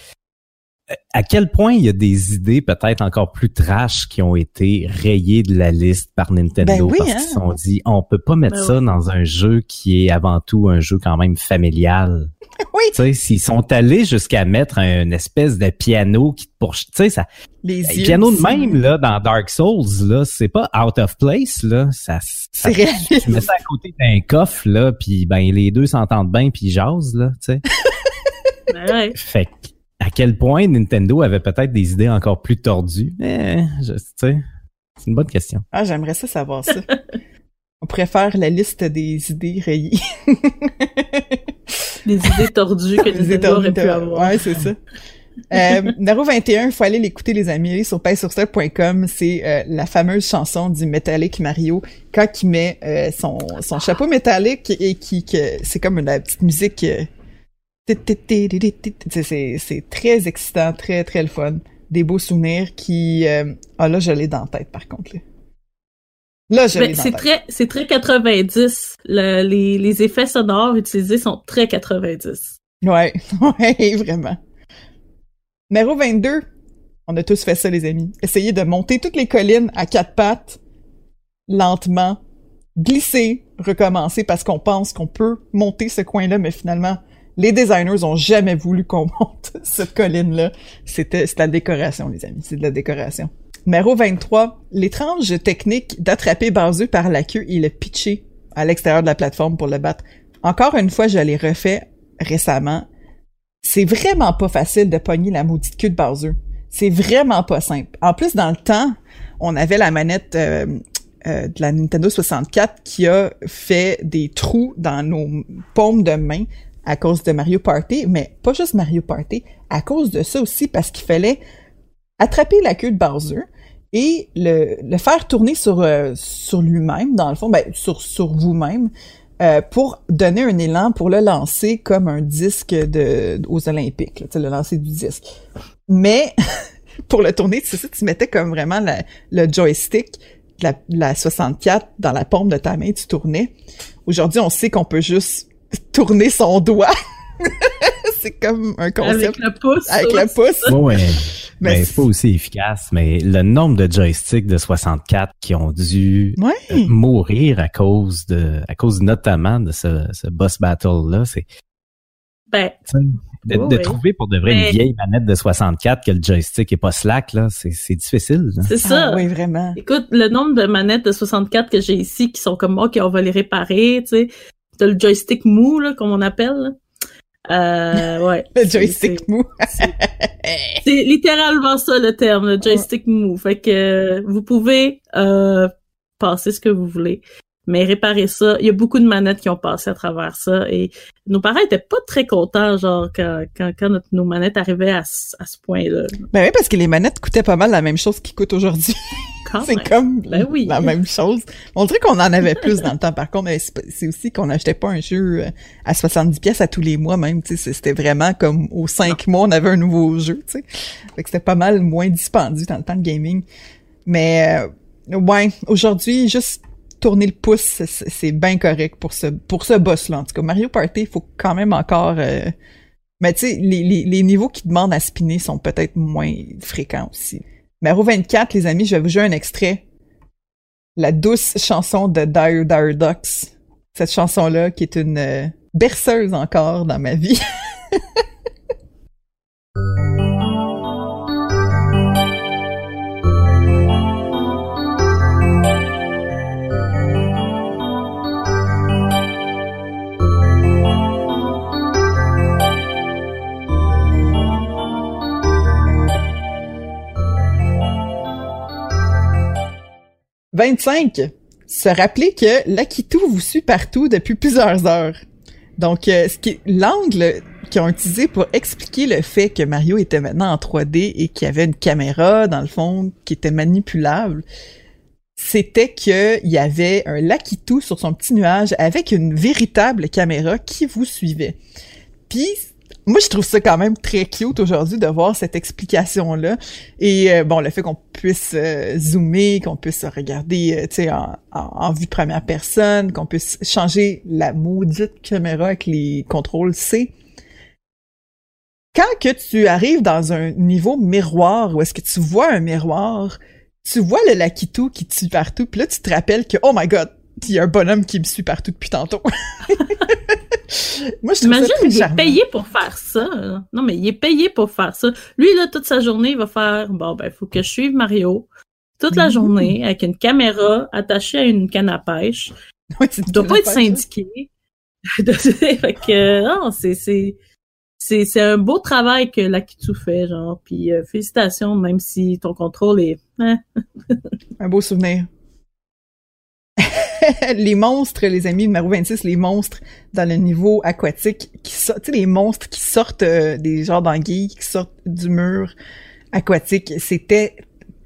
à quel point il y a des idées peut-être encore plus trash qui ont été rayées de la liste par Nintendo Ben oui, parce hein. qu'ils se sont dit on peut pas mettre Ben ça dans un jeu qui est avant tout un jeu quand même familial. Oui. Tu sais, s'ils sont allés jusqu'à mettre un espèce de piano qui te poursuit, tu sais, ça, Les le yeux. piano de même, là, dans Dark Souls, là, c'est pas out of place, là. Ça, ça- C'est réaliste. tu mets ça à côté d'un coffre, là, puis ben, les deux s'entendent bien puis ils jasent, là, tu sais. Ben ouais. Fait que, à quel point Nintendo avait peut-être des idées encore plus tordues? Eh, je, tu sais, c'est une bonne question. Ah, j'aimerais ça savoir ça. On pourrait faire la liste des idées rayées. Des idées tordues que Les Nintendo aurait pu avoir. Ouais, c'est ça. Euh, numéro 21, faut aller l'écouter les amis, sur paysourstar.com, c'est euh, la fameuse chanson du Metallic Mario quand il met euh, son, son chapeau métallique et qui que c'est comme une la petite musique euh, c'est très excitant, très très le fun, des beaux souvenirs qui euh, ah là je l'ai dans la tête par contre là. Là je l'ai Ben, dans c'est la tête. très, c'est très 90. Le- les, les effets sonores utilisés sont très 90. Ouais, ouais, vraiment. Numéro 22. On a tous fait ça, les amis. Essayez de monter toutes les collines à quatre pattes, lentement, glisser, recommencer parce qu'on pense qu'on peut monter ce coin-là, mais finalement, les designers ont jamais voulu qu'on monte cette colline-là. C'était, la décoration, les amis. C'est de la décoration. Numéro 23. L'étrange technique d'attraper Bowser par la queue et le pitcher à l'extérieur de la plateforme pour le battre. Encore une fois, je l'ai refait récemment. C'est vraiment pas facile de pogner la maudite queue de Bowser. C'est vraiment pas simple. En plus, dans le temps, on avait la manette euh, euh, de la Nintendo 64 qui a fait des trous dans nos paumes de main à cause de Mario Party, mais pas juste Mario Party, à cause de ça aussi, parce qu'il fallait attraper la queue de Bowser et le, le faire tourner sur, euh, sur lui-même, dans le fond, ben, sur, sur vous-même, euh, pour donner un élan, pour le lancer comme un disque de, aux Olympiques, là, tu sais, le lancer du disque. Mais pour le tourner, c'est ça, tu mettais comme vraiment la- le joystick de la, la 64 dans la paume de ta main, tu tournais. Aujourd'hui, on sait qu'on peut juste tourner son doigt. c'est comme un concept Avec le pouce. avec le pouce. Ouais, Mais c'est- pas aussi efficace, mais le nombre de joysticks de 64 qui ont dû Ouais. euh, mourir à cause de, à cause notamment de ce, ce boss battle-là, c'est, Ben, de, Oui, de oui. trouver pour de vrai Mais- une vieille manette de 64 que le joystick est pas slack, là, c'est, c'est difficile, là. c'est ça. Ah, oui, vraiment. Écoute, le nombre de manettes de 64 que j'ai ici qui sont comme, OK, on va les réparer, tu sais. T'as le joystick mou, là, comme on appelle. là. Euh, ouais. Le joystick mou. C'est littéralement ça le terme, le joystick mou. Fait que euh, vous pouvez euh, passer ce que vous voulez, mais réparer ça. Il y a beaucoup de manettes qui ont passé à travers ça et nos parents étaient pas très contents, genre quand quand, quand notre- nos manettes arrivaient à, ce- à ce point-là. Ben oui, parce que les manettes coûtaient pas mal la même chose qu'ils coûtent aujourd'hui. c'est comme ben oui. la même chose. On dirait qu'on en avait plus dans le temps. Par contre, c'est aussi qu'on n'achetait pas un jeu euh, à 70 pièces à tous les mois même. C'était vraiment comme aux cinq mois, on avait un nouveau jeu. Fait que c'était pas mal moins dispendieux dans le temps de gaming. Mais euh, ouais, aujourd'hui, juste tourner le pouce, c'est bien correct pour ce pour ce boss-là. En tout cas, Mario Party, il faut quand même encore... Euh, mais tu sais, les, les, niveaux qui demandent à spinner sont peut-être moins fréquents aussi. Maro 24, les amis, je vais vous jouer un extrait. La douce chanson de Dire Dire Ducks. Cette chanson-là qui est une euh, berceuse encore dans ma vie. 25. Se rappeler que l'Akitu vous suit partout depuis plusieurs heures. Donc, euh, ce qui l'angle qu'ils ont utilisé pour expliquer le fait que Mario était maintenant en 3D et qu'il y avait une caméra, dans le fond, qui était manipulable, c'était qu'il y avait un Lakitu sur son petit nuage avec une véritable caméra qui vous suivait. Puis, moi, je trouve ça quand même très cute aujourd'hui de voir cette explication-là. Et euh, bon, le fait qu'on puisse euh, zoomer, qu'on puisse regarder, euh, tu sais, en, vue première personne, qu'on puisse changer la maudite caméra avec les contrôles C. Quand que tu arrives dans un niveau miroir, où est-ce que tu vois un miroir, tu vois le Lakitu qui suit partout, puis là, tu te rappelles que, oh my god, il y a un bonhomme qui me suit partout depuis tantôt. Moi, je trouve Imagine, il est payé pour faire ça. Non, mais il est payé pour faire ça. Lui, là, toute sa journée, il va faire, bon, ben, il faut que je suive Mario toute la mm-hmm. journée avec une caméra attachée à une canne à pêche. Ouais, il doit pas être syndiqué. fait que, non, c'est, c'est, c'est, c'est un beau travail que l'Akitu fait, genre. Puis euh, félicitations, même si ton contrôle est... Hein. un beau souvenir. les monstres, les amis de Mario 26, les monstres dans le niveau aquatique, tu sais, les monstres qui sortent euh, des genres d'anguilles, qui sortent du mur aquatique, c'était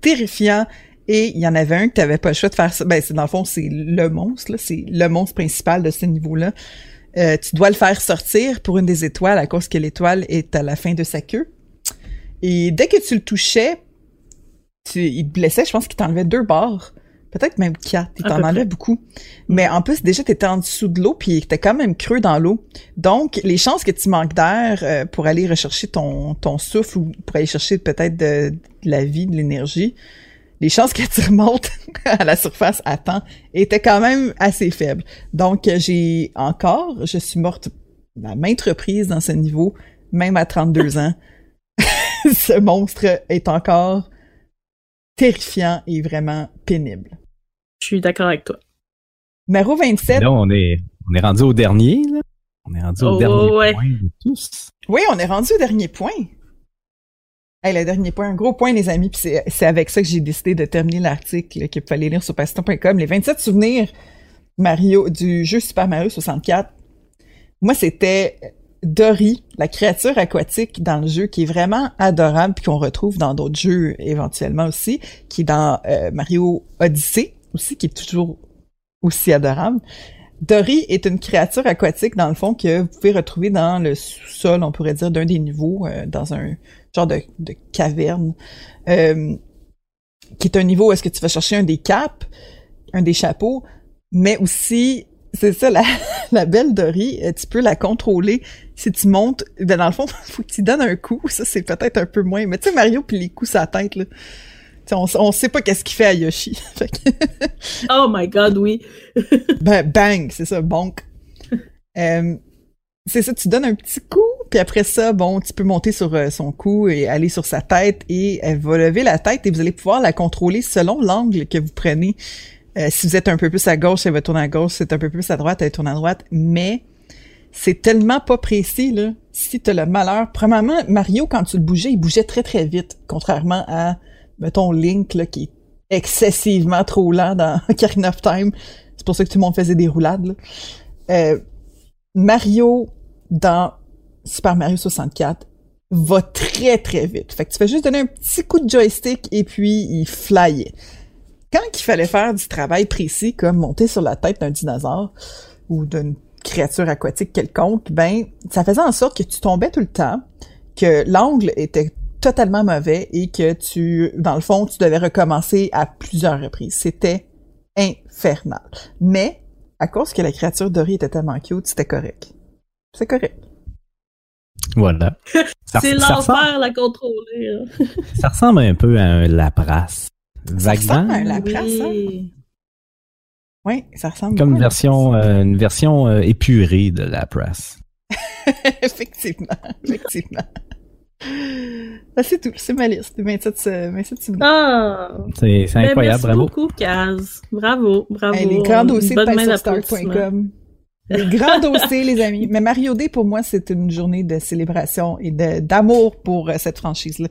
terrifiant. Et il y en avait un que t'avais pas le choix de faire ça. Ben, c'est dans le fond, c'est le monstre, c'est le monstre principal de ce niveau-là. Euh, tu dois le faire sortir pour une des étoiles à cause que l'étoile est à la fin de sa queue. Et dès que tu le touchais, tu, il te blessait, je pense qu'il t'enlevait deux barres peut-être même quatre. Il t'en enlevait beaucoup. Mais en plus, déjà, t'étais en dessous de l'eau, puis t'es quand même creux dans l'eau. Donc, les chances que tu manques d'air euh, pour aller rechercher ton, ton souffle ou pour aller chercher peut-être de, la vie, de l'énergie, les chances que tu remontes à la surface à temps étaient quand même assez faibles. Donc, j'ai encore, je suis morte à maintes reprises dans ce niveau, même à 32 ans. ce monstre est encore terrifiant et vraiment pénible. Je suis d'accord avec toi. Maro 27. Là, on est, on est rendu au dernier, là. On est rendu au oh, dernier point de tous. Oui, on est rendu au dernier point. Hey, le dernier point, un gros point, les amis, puis c'est avec ça que j'ai décidé de terminer l'article qu'il fallait lire sur passion.com. Les 27 souvenirs Mario du jeu Super Mario 64. Moi, c'était Dory, la créature aquatique dans le jeu qui est vraiment adorable puis qu'on retrouve dans d'autres jeux éventuellement aussi, qui est dans euh, Mario Odyssey aussi, qui est toujours aussi adorable. Dory est une créature aquatique, dans le fond, que vous pouvez retrouver dans le sous-sol, on pourrait dire, d'un des niveaux, euh, dans un genre de, caverne, euh, qui est un niveau où est-ce que tu vas chercher un des caps, un des chapeaux, mais aussi, c'est ça, la, la belle Dory, euh, tu peux la contrôler si tu montes, ben dans le fond, faut que tu donnes un coup, ça c'est peut-être un peu moins, mais tu sais, Mario, puis les coups sa tête, là, on, on sait pas qu'est-ce qu'il fait à Yoshi. oh my god, oui. ben, bang, c'est ça, bonk. Euh, c'est ça, tu donnes un petit coup, puis après ça, bon, tu peux monter sur euh, son cou et aller sur sa tête, et elle va lever la tête et vous allez pouvoir la contrôler selon l'angle que vous prenez. Euh, si vous êtes un peu plus à gauche, elle va tourner à gauche, si êtes un peu plus à droite, elle va tourner à droite, mais c'est tellement pas précis, là. Si t'as le malheur, premièrement, Mario, quand tu le bougeais, il bougeait très très vite, contrairement à mettons, Link, là, qui est excessivement trop lent dans Ocarina of Time. C'est pour ça que tout le monde faisait des roulades. Euh, Mario, dans Super Mario 64, va très très vite. Fait que tu fais juste donner un petit coup de joystick et puis il flyait. Quand il fallait faire du travail précis, comme monter sur la tête d'un dinosaure ou d'une créature aquatique quelconque, ben, ça faisait en sorte que tu tombais tout le temps, que l'angle était totalement mauvais et que tu, dans le fond, tu devais recommencer à plusieurs reprises. C'était infernal. Mais, à cause que la créature dorée était tellement cute, c'était correct. C'est correct. Voilà. C'est l'enfer la contrôler. Ça ressemble un peu à un Lapras. Ça ressemble à un Vaguement. Lapras, hein? Oui. Oui, ça ressemble Comme une version, euh, une version euh, épurée de Lapras. effectivement, effectivement. Ah, c'est tout, c'est ma liste. 27, euh, 27 souvenirs. Ah! C'est c'est Ben, incroyable, merci bravo. beaucoup, Kaz. Bravo, bravo. Hey, les grands dossiers de. Les grands dossiers, les amis. Mais Mario Day, pour moi, c'est une journée de célébration et de- d'amour pour euh, cette franchise-là.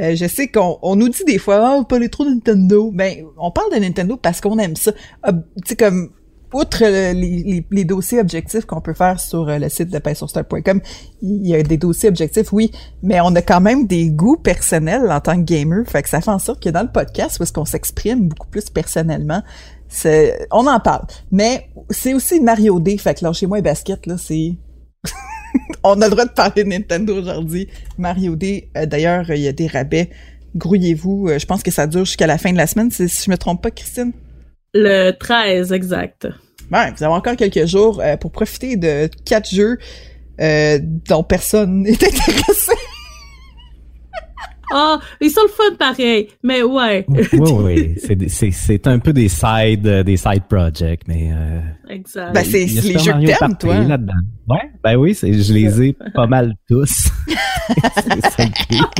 Euh, je sais qu'on on nous dit des fois, ah, pas les trop de Nintendo. Ben, on parle de Nintendo parce qu'on aime ça. Ob- Tu sais, comme, outre euh, les, les, les dossiers objectifs qu'on peut faire sur euh, le site de PaySurStar.com, il y a des dossiers objectifs, oui, mais on a quand même des goûts personnels en tant que gamer. Fait que ça fait en sorte que dans le podcast, où est-ce qu'on s'exprime beaucoup plus personnellement, c'est, on en parle. Mais c'est aussi Mario D. Fait que lâchez-moi les baskets, là, c'est... on a le droit de parler de Nintendo aujourd'hui. Mario D, euh, d'ailleurs, il y a des rabais. Grouillez-vous. Euh, je pense que ça dure jusqu'à la fin de la semaine, si, je me trompe pas, Christine. Le 13, exact. Ouais, vous avez encore quelques jours euh, pour profiter de quatre jeux dont personne n'est intéressé. Ah, ils sont le fun pareil, mais ouais. Oui, oui. C'est un peu des side, euh, des side projects, mais. Euh, Exact. Ben, c'est les Super jeux que Mario t'aimes, Party toi. Ouais, ben oui, je les ai pas mal tous. c'est ça le pire.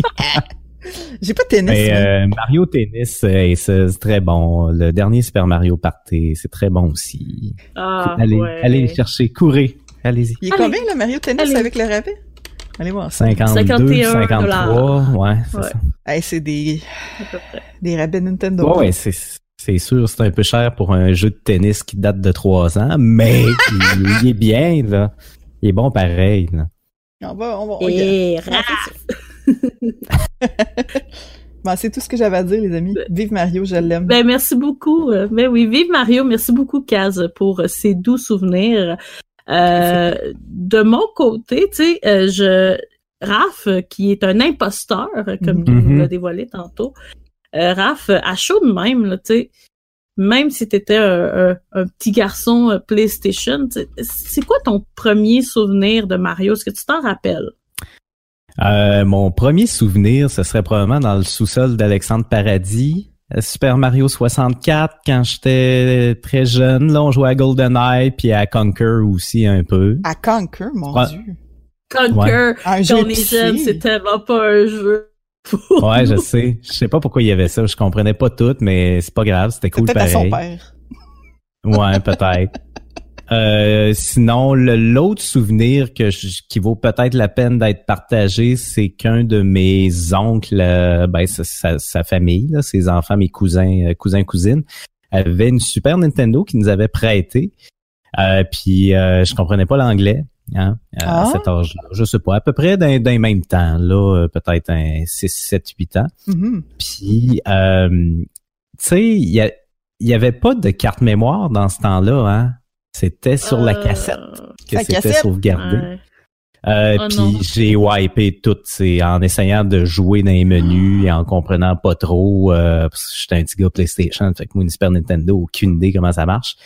J'ai pas de tennis. Mais euh, Mario Tennis, euh, c'est très bon. Le dernier Super Mario Party, c'est très bon aussi. ah, allez, ouais. allez les chercher, courez, allez-y. Il est allez. combien, le Mario Tennis Allez. avec le rabais? Allez voir ça. 52, 51 53, ouais, c'est Ouais. ça. Hey, c'est des, À peu près. des rabais Nintendo. Ouais, ouais, c'est c'est sûr, c'est un peu cher pour un jeu de tennis qui date de 3 ans, mais il, il est bien, là. Il est bon pareil, là. On va, on va, on Et. Bon, c'est tout ce que j'avais à dire, les amis. Vive Mario, je l'aime. Ben, merci beaucoup. Euh, Ben oui, vive Mario. Merci beaucoup, Kaz, pour euh, ces doux souvenirs. Euh, de mon côté, tu sais, euh, je, Raph, qui est un imposteur, euh, comme Mhm. il Mhm. l'a dévoilé tantôt, euh, Raph, à chaud de même, là, tu sais, même si t'étais un, un, un petit garçon PlayStation, tu c'est quoi ton premier souvenir de Mario? Est-ce que tu t'en rappelles? Euh, mon premier souvenir, ce serait probablement dans le sous-sol d'Alexandre Paradis. Euh, Super Mario 64, quand j'étais très jeune, là, on jouait à GoldenEye puis à Conquer aussi un peu. À Conquer, mon Ouais. Dieu. Conquer, Un jeu quand on est épicé. jeune, c'est tellement pas un jeu. pour Ouais, je sais. Je sais pas pourquoi il y avait ça. Je comprenais pas tout, mais c'est pas grave. C'était cool Peut-être à son pareil. père. Ouais, peut-être. Euh, sinon, l'autre souvenir que je- qui vaut peut-être la peine d'être partagé, c'est qu'un de mes oncles, euh, ben sa, sa- sa famille, là, ses enfants, mes cousins, euh, cousins, cousines, avait une Super Nintendo qui nous avait prêté. Euh, puis euh, je comprenais pas l'anglais. Hein, à Ah. cet âge-là. Je sais pas, à peu près dans les mêmes temps, là, peut-être un 6, 7, 8 ans. Mhm. Puis, euh, tu sais, il y, a- il y avait pas de carte mémoire dans ce temps-là, hein. C'était sur la Euh, cassette que c'était sauvegardé. ouais. Euh, Oh puis j'ai wipé tout, c'est en essayant de jouer dans les menus et en comprenant pas trop. Euh, parce que j'étais un petit gars PlayStation, fait que moi une Super Nintendo, aucune idée comment ça marche.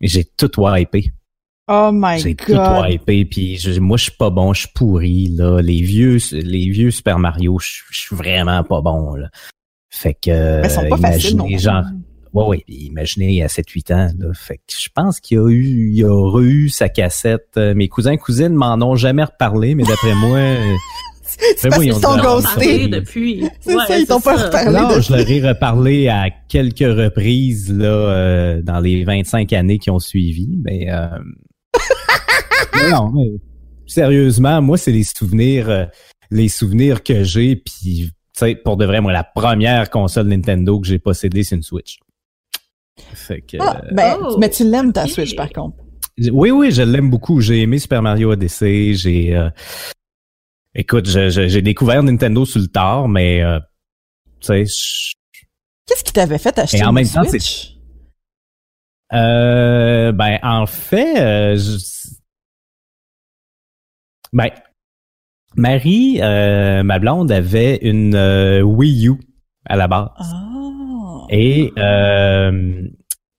J'ai tout wipé. Oh my J'ai tout god. wipé. Puis je- moi je suis pas bon, je suis pourri là. Les vieux, les vieux Super Mario, je suis vraiment pas bon là. Fait que Mais ils sont pas faciles, non. imaginez, genre, Ouais, ouais. puis Imaginez à 7-8 ans, là. Fait que je pense qu'il y a eu, il y aurait eu sa cassette. Euh, Mes cousins et cousines m'en ont jamais reparlé, mais d'après moi, euh, C'est Mais parce oui, qu'ils on sont ghostés. depuis. C'est Ouais, ça, ils t'ont pas reparlé. non, je leur ai reparlé à quelques reprises, là, euh, dans les 25 années qui ont suivi, mais, euh, mais non, mais sérieusement, moi, c'est les souvenirs, euh, les souvenirs que j'ai, puis, tu sais, pour de vrai, moi, la première console Nintendo que j'ai possédée, c'est une Switch. Fait que, Ah, ben, Oh, mais tu l'aimes ta. Switch, par contre. Oui, oui, je l'aime beaucoup. J'ai aimé Super Mario Odyssey. J'ai, euh, écoute, je- je- j'ai découvert Nintendo sur le tard, mais euh, tu sais, je- Qu'est-ce qui t'avait fait acheter Et en une même temps, Switch? Euh, ben, en fait, euh, je- ben, Marie, euh, ma blonde, avait une euh, Wii U à la base. Ah. Et euh,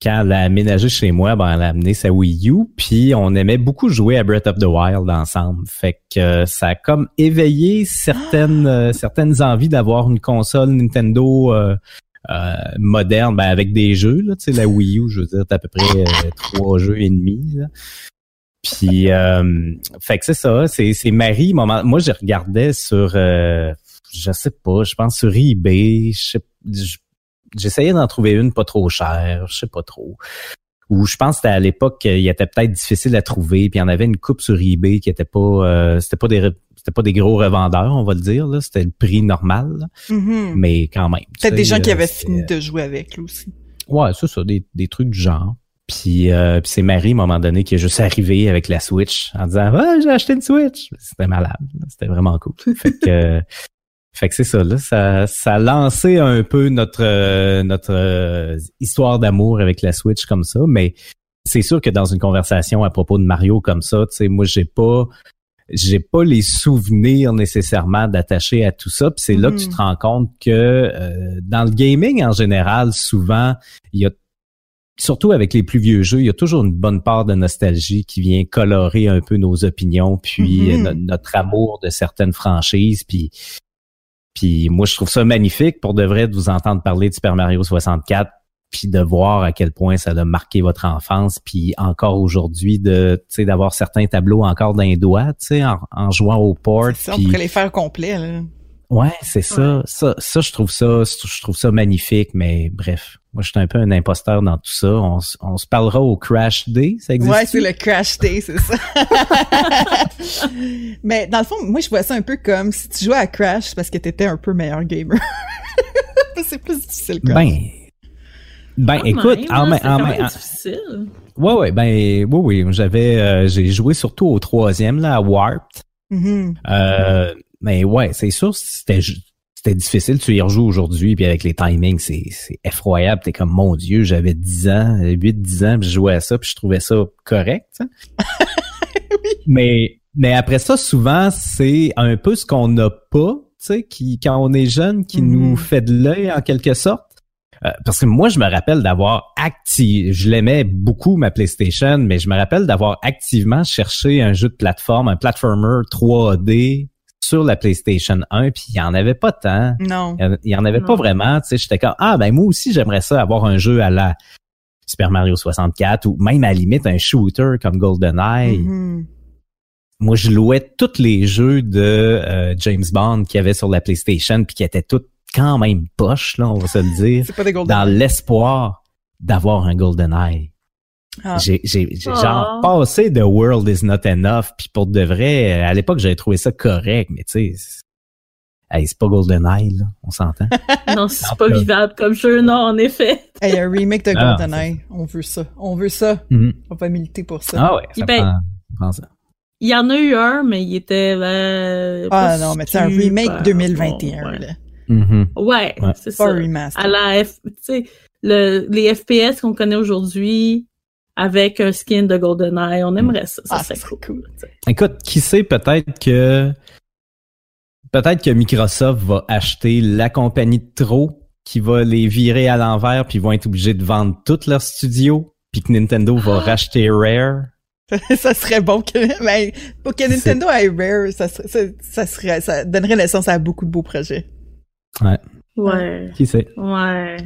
quand elle a aménagé chez moi, ben, elle a amené sa Wii U, puis on aimait beaucoup jouer à Breath of the Wild ensemble. Fait que euh, ça a comme éveillé certaines euh, certaines envies d'avoir une console Nintendo euh, euh, moderne, ben, avec des jeux. Là, tu sais, la Wii U, je veux dire, t'as à peu près euh, trois jeux et demi. Là. Puis, euh, fait que c'est ça, c'est, Marie. Moment, moi, je regardais sur, euh, je sais pas, je pense sur eBay. Je sais, je- j'essayais d'en trouver une pas trop chère, je sais pas trop. Ou je pense que c'était à l'époque qu'il était peut-être difficile à trouver, puis il y en avait une coupe sur eBay qui était pas, euh, c'était pas des, c'était pas des gros revendeurs, on va le dire. Là, c'était le prix normal, là. Mhm. mais quand même. Peut-être des gens qui euh, avaient fini de jouer avec, là aussi. Ouais, c'est ça, des, des trucs du genre. Puis, euh, puis c'est Marie, à un moment donné, qui est juste arrivée avec la Switch en disant Ouais, j'ai acheté une Switch. C'était malade. C'était vraiment cool. Fait que, euh, fait que c'est ça, là. Ça, ça a lancé un peu notre, euh, notre euh, histoire d'amour avec la Switch comme ça. Mais c'est sûr que dans une conversation à propos de Mario comme ça, tu sais, moi, j'ai pas. J'ai pas les souvenirs nécessairement d'attacher à tout ça. Puis c'est là que tu te rends compte que euh, dans le gaming en général, souvent, il y a surtout avec les plus vieux jeux, il y a toujours une bonne part de nostalgie qui vient colorer un peu nos opinions, puis euh, no- notre amour de certaines franchises, puis puis moi je trouve ça magnifique pour de vrai de vous entendre parler de Super Mario 64 puis de voir à quel point ça a marqué votre enfance puis encore aujourd'hui de tu sais d'avoir certains tableaux encore d'un doigt tu sais en, en jouant au port C'est ça, on pourrait les faire complets, là. Ouais, c'est ça. Ça, ça, je trouve ça, je trouve ça magnifique, mais bref. Moi, je suis un peu un imposteur dans tout ça. On, on se parlera au Crash Day, ça existe? Ouais, c'est le crash day, c'est ça. Mais dans le fond, moi, je vois ça un peu comme si tu jouais à Crash parce que t'étais un peu meilleur gamer. c'est plus difficile, Crash. Ben, ben, écoute, en, hein, ma- c'est en quand ma- même en- difficile. ouais, ouais, ben, oui, oui, j'avais, euh, j'ai joué surtout au troisième, là, à Warped. Mhm. Euh, mais ouais, c'est sûr, c'était, c'était difficile. Tu y rejoues aujourd'hui, puis avec les timings, c'est, c'est effroyable. T'es comme, mon Dieu, j'avais 10 ans, 8-10 ans, puis je jouais à ça, puis je trouvais ça correct. Mais, mais après ça, souvent, c'est un peu ce qu'on n'a pas, tu sais, qui, quand on est jeune, qui Mhm. nous fait de l'œil en quelque sorte. Euh, parce que moi, je me rappelle d'avoir actif, je l'aimais beaucoup ma PlayStation, mais je me rappelle d'avoir activement cherché un jeu de plateforme, un platformer 3D sur la PlayStation 1, puis il y en avait pas tant. Non. Il y en- avait Non. pas vraiment, tu sais, j'étais comme ah ben moi aussi j'aimerais ça avoir un jeu à la Super Mario 64 ou même à la limite un shooter comme GoldenEye. Mhm. Moi je louais tous les jeux de euh, James Bond qu'il y avait sur la PlayStation puis qui étaient tous quand même poches là, on va se le dire, C'est pas des golden. dans l'espoir d'avoir un GoldenEye. Ah. J'ai, j'ai, j'ai Ah. genre passé de World is not enough, puis pour de vrai, à l'époque j'avais trouvé ça correct, mais tu sais, c'est, hey, c'est pas GoldenEye là, on s'entend. Non, c'est pas vivable comme jeu, non, en effet. Hey, un remake de Ah, GoldenEye. On veut ça. On veut ça. Mhm. On va militer pour ça. Ah ouais, ça Ben, prend, ça prend ça. Il y en a eu un, mais il était. euh, Ah pas non, mais c'est un remake bon, 2021, ouais. là. Mhm. Ouais, Ouais. c'est Pas ça. un remaster. À la F, tu sais, le, les FPS qu'on connaît aujourd'hui avec un skin de GoldenEye, on aimerait ça. Ça Ah, serait c'est cool. Écoute, qui sait, peut-être que peut-être que Microsoft va acheter la compagnie de trop qui va les virer à l'envers puis vont être obligés de vendre tous leurs studios puis que Nintendo va racheter Rare. ça serait bon que, mais pour que Nintendo ait Rare, ça serait, ça, ça serait, ça donnerait naissance à beaucoup de beaux projets. Ouais. Qui sait? Ouais.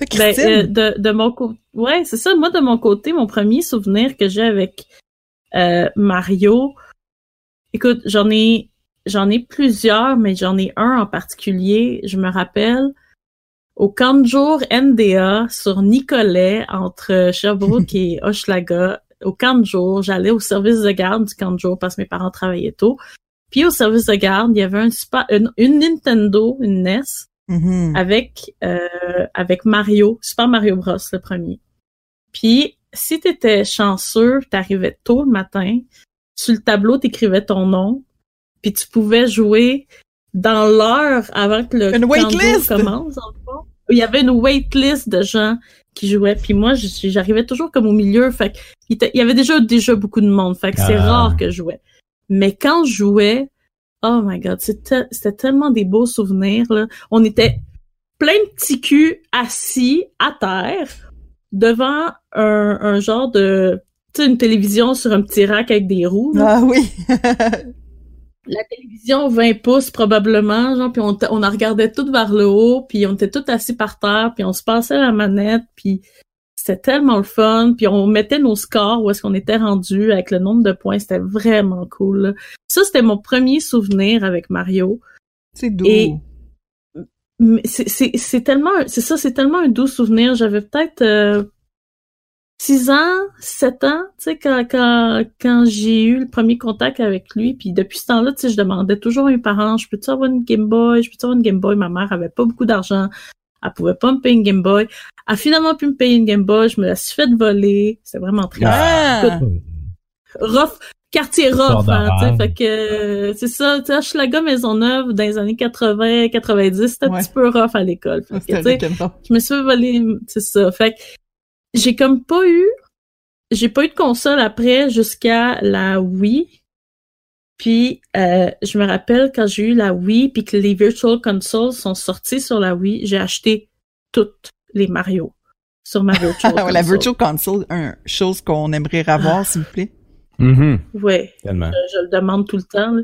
Ben, euh, de, de mon côté, ouais, c'est ça. Moi, de mon côté, mon premier souvenir que j'ai avec euh, Mario, écoute, j'en ai, j'en ai plusieurs, mais j'en ai un en particulier. Je me rappelle au camp de jour NDA sur Nicolet entre Sherbrooke et Hochelaga. Au camp de jour, j'allais au service de garde du camp de jour parce que mes parents travaillaient tôt. Puis au service de garde, il y avait un super, une, une Nintendo, une NES, Mhm. avec euh, avec Mario, Super Mario Bros le premier. Puis si t'étais chanceux, t'arrivais tôt le matin, sur le tableau t'écrivais ton nom, puis tu pouvais jouer dans l'heure avant que le Une waitlist! commence dans le fond. il y avait une waitlist de gens qui jouaient, puis moi, j'arrivais toujours comme au milieu, fait il y avait déjà déjà beaucoup de monde, fait que c'est Ah. rare que je jouais. Mais quand je jouais, oh my god, c'était tellement des beaux souvenirs, là. On était plein de petits culs assis à terre devant un, un genre de, tu sais, une télévision sur un petit rack avec des roues, là Ah oui. la télévision 20 pouces probablement, genre, puis on, on en regardait tout vers le haut, puis on était tout assis par terre, puis on se passait la manette, puis c'était tellement le fun, puis on mettait nos scores où est-ce qu'on était rendu avec le nombre de points, c'était vraiment cool. là. Ça, c'était mon premier souvenir avec Mario. c'est doux. Et- c'est tellement c'est ça c'est tellement un doux souvenir j'avais peut-être euh, six ans sept ans tu sais quand quand quand j'ai eu le premier contact avec lui puis depuis ce temps-là tu sais je demandais toujours à mes parents je peux-tu avoir une Game Boy? Je peux-tu avoir une Game Boy? Ma mère avait pas beaucoup d'argent elle pouvait pas me payer une Game Boy a finalement pu me payer une Game Boy je me la suis fait voler c'est vraiment triste Ah! rough, quartier rough, hein, tu sais, d'horreur. fait que euh, c'est ça, tu sais, Hochelaga Maisonneuve dans les années 80, 90, c'était un petit peu rough à l'école. Fait que, lequel, je me suis fait voler, c'est ça. Fait que j'ai comme pas eu, j'ai pas eu de console après jusqu'à la Wii. Puis euh, je me rappelle quand j'ai eu la Wii puis que les Virtual Consoles sont sortis sur la Wii, j'ai acheté toutes les Mario sur ma Virtual Ah, Console. la Virtual Console, une chose qu'on aimerait avoir, s'il vous plaît. Mhm. Ouais. Tellement. je le demande tout le temps.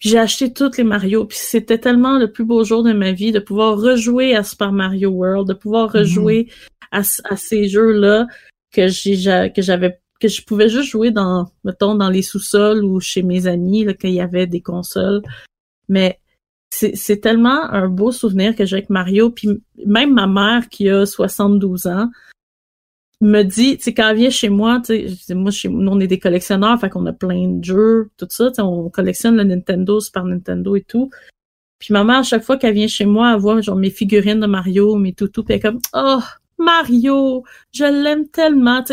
J'ai acheté toutes les Mario, puis c'était tellement le plus beau jour de ma vie de pouvoir rejouer à Super Mario World, de pouvoir rejouer à, à ces jeux-là que j'ai j'a- que j'avais que je pouvais juste jouer dans mettons dans les sous-sols ou chez mes amis là quand il y avait des consoles. Mais c'est tellement un beau souvenir que j'ai avec Mario puis même ma mère qui a 72 ans me dit, tu sais, quand elle vient chez moi, tu sais, moi, chez nous, on est des collectionneurs, fait qu'on a plein de jeux, tout ça, on collectionne le Nintendo, Super Nintendo et tout. Puis ma mère, à chaque fois qu'elle vient chez moi, elle voit, genre, mes figurines de Mario, mes toutous, puis elle est comme, oh, Mario, je l'aime tellement.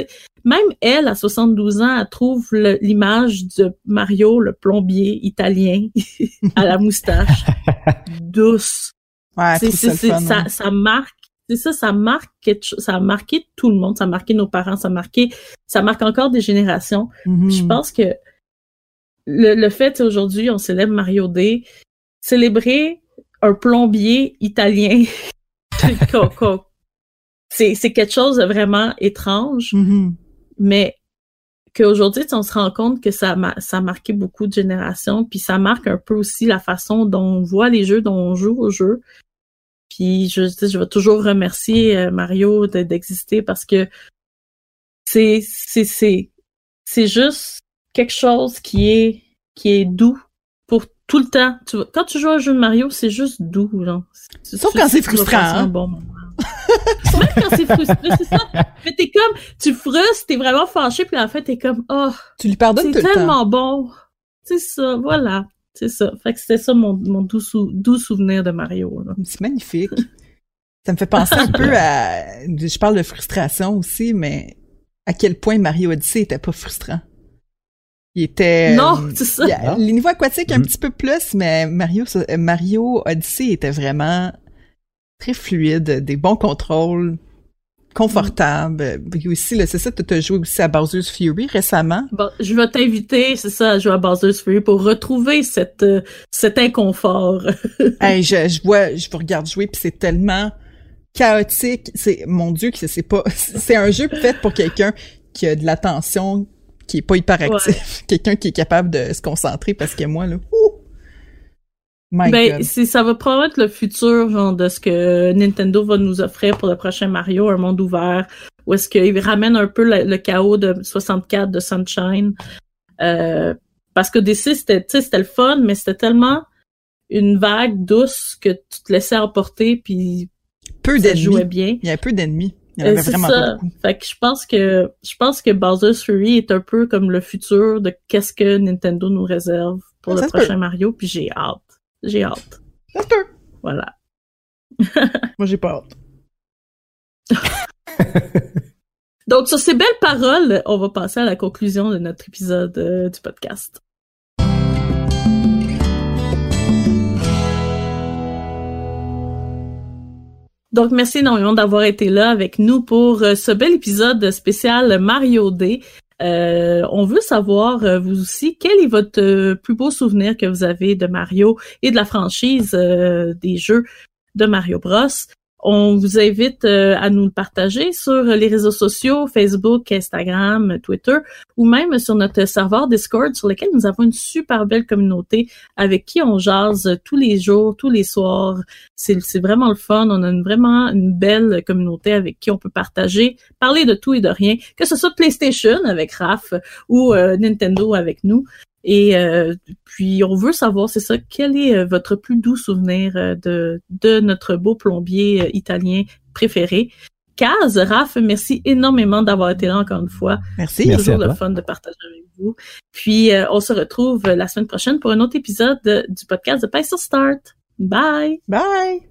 Même elle, à 72 ans, elle trouve l'image de Mario, le plombier italien, à la moustache, douce, Ouais, c'est, ça c'est, c'est- ça, marque, c'est ça, ça marque ça a marqué tout le monde, ça a marqué nos parents, ça a marqué, ça marque encore des générations. Mhm. Je pense que le, le fait, aujourd'hui, on célèbre Mario Day, célébrer un plombier italien, c'est, c'est quelque chose de vraiment étrange, Mhm. Mais qu'aujourd'hui, on se rend compte que ça, ça a marqué beaucoup de générations, puis ça marque un peu aussi la façon dont on voit les jeux, dont on joue aux jeux. Puis je, je vais toujours remercier euh, Mario de- d'exister parce que c'est c'est c'est c'est juste quelque chose qui est qui est doux pour tout le temps. Tu vois, quand tu joues à un jeu de Mario, c'est juste doux. Là. Sauf quand c'est frustrant, hein. bon moment. Même quand c'est frustrant, c'est ça. Mais t'es comme, tu frustres, t'es vraiment fâché, puis en fait, t'es comme, oh, Tu lui pardonnes c'est tout le temps. tellement bon. C'est ça, voilà. C'est ça. Fait que c'était ça mon, mon doux, sou- doux souvenir de Mario. C'est magnifique. Ça me fait penser un peu à... Je parle de frustration aussi, mais à quel point Mario Odyssey était pas frustrant. Il était... Non, euh, c'est ça. a- les niveaux aquatiques un Mm. petit peu plus, mais Mario, euh, Mario Odyssey était vraiment très fluide, des bons contrôles, confortable. Puis aussi, c'est ça, tu as joué aussi à Bowser's Fury récemment. Bon, je vais t'inviter, c'est ça, à jouer à Bowser's Fury pour retrouver cette, euh, cet inconfort. hey, je, je vois, je vous regarde jouer, puis c'est tellement chaotique. C'est, mon Dieu, que c'est pas, c'est un jeu fait pour quelqu'un qui a de l'attention, qui est pas hyperactif, quelqu'un qui est capable de se concentrer, parce que moi, là, ouh! Ben, c'est, ça va probablement être le futur, genre, de ce que Nintendo va nous offrir pour le prochain Mario, un monde ouvert, où est-ce qu'il ramène un peu le, le chaos de 64 de Sunshine. Euh, parce que DC, c'était, tu sais, c'était le fun, mais c'était tellement une vague douce que tu te laissais emporter, puis peu ça jouait bien. Il y a peu d'ennemis. Il y en Euh, avait c'est vraiment ça. pas beaucoup. Fait que je pense que je pense que Bowser's Fury est un peu comme le futur de qu'est-ce que Nintendo nous réserve pour le peut. prochain Mario, puis j'ai hâte. J'ai hâte. Ça se peut. Voilà. Moi, j'ai pas hâte. Donc sur ces belles paroles, on va passer à la conclusion de notre épisode euh, du podcast. Donc, merci énormément d'avoir été là avec nous pour ce bel épisode spécial Mario D. on veut savoir, vous aussi, quel est votre plus beau souvenir que vous avez de Mario et de la franchise des jeux de Mario Bros. On vous invite euh, à nous le partager sur les réseaux sociaux, Facebook, Instagram, Twitter, ou même sur notre serveur Discord, sur lequel nous avons une super belle communauté avec qui on jase tous les jours, tous les soirs. C'est vraiment le fun. On a vraiment une belle communauté avec qui on peut partager, parler de tout et de rien, que ce soit PlayStation avec Raph ou euh, Nintendo avec nous. Et euh, puis, on veut savoir, c'est ça, quel est euh, votre plus doux souvenir euh, de, de notre beau plombier italien préféré? Kaz, Raph, merci énormément d'avoir été là encore une fois. Merci. C'est toujours le fun de partager avec vous. Puis, on se retrouve la semaine prochaine pour un autre épisode du podcast de Pace Start. Bye! Bye!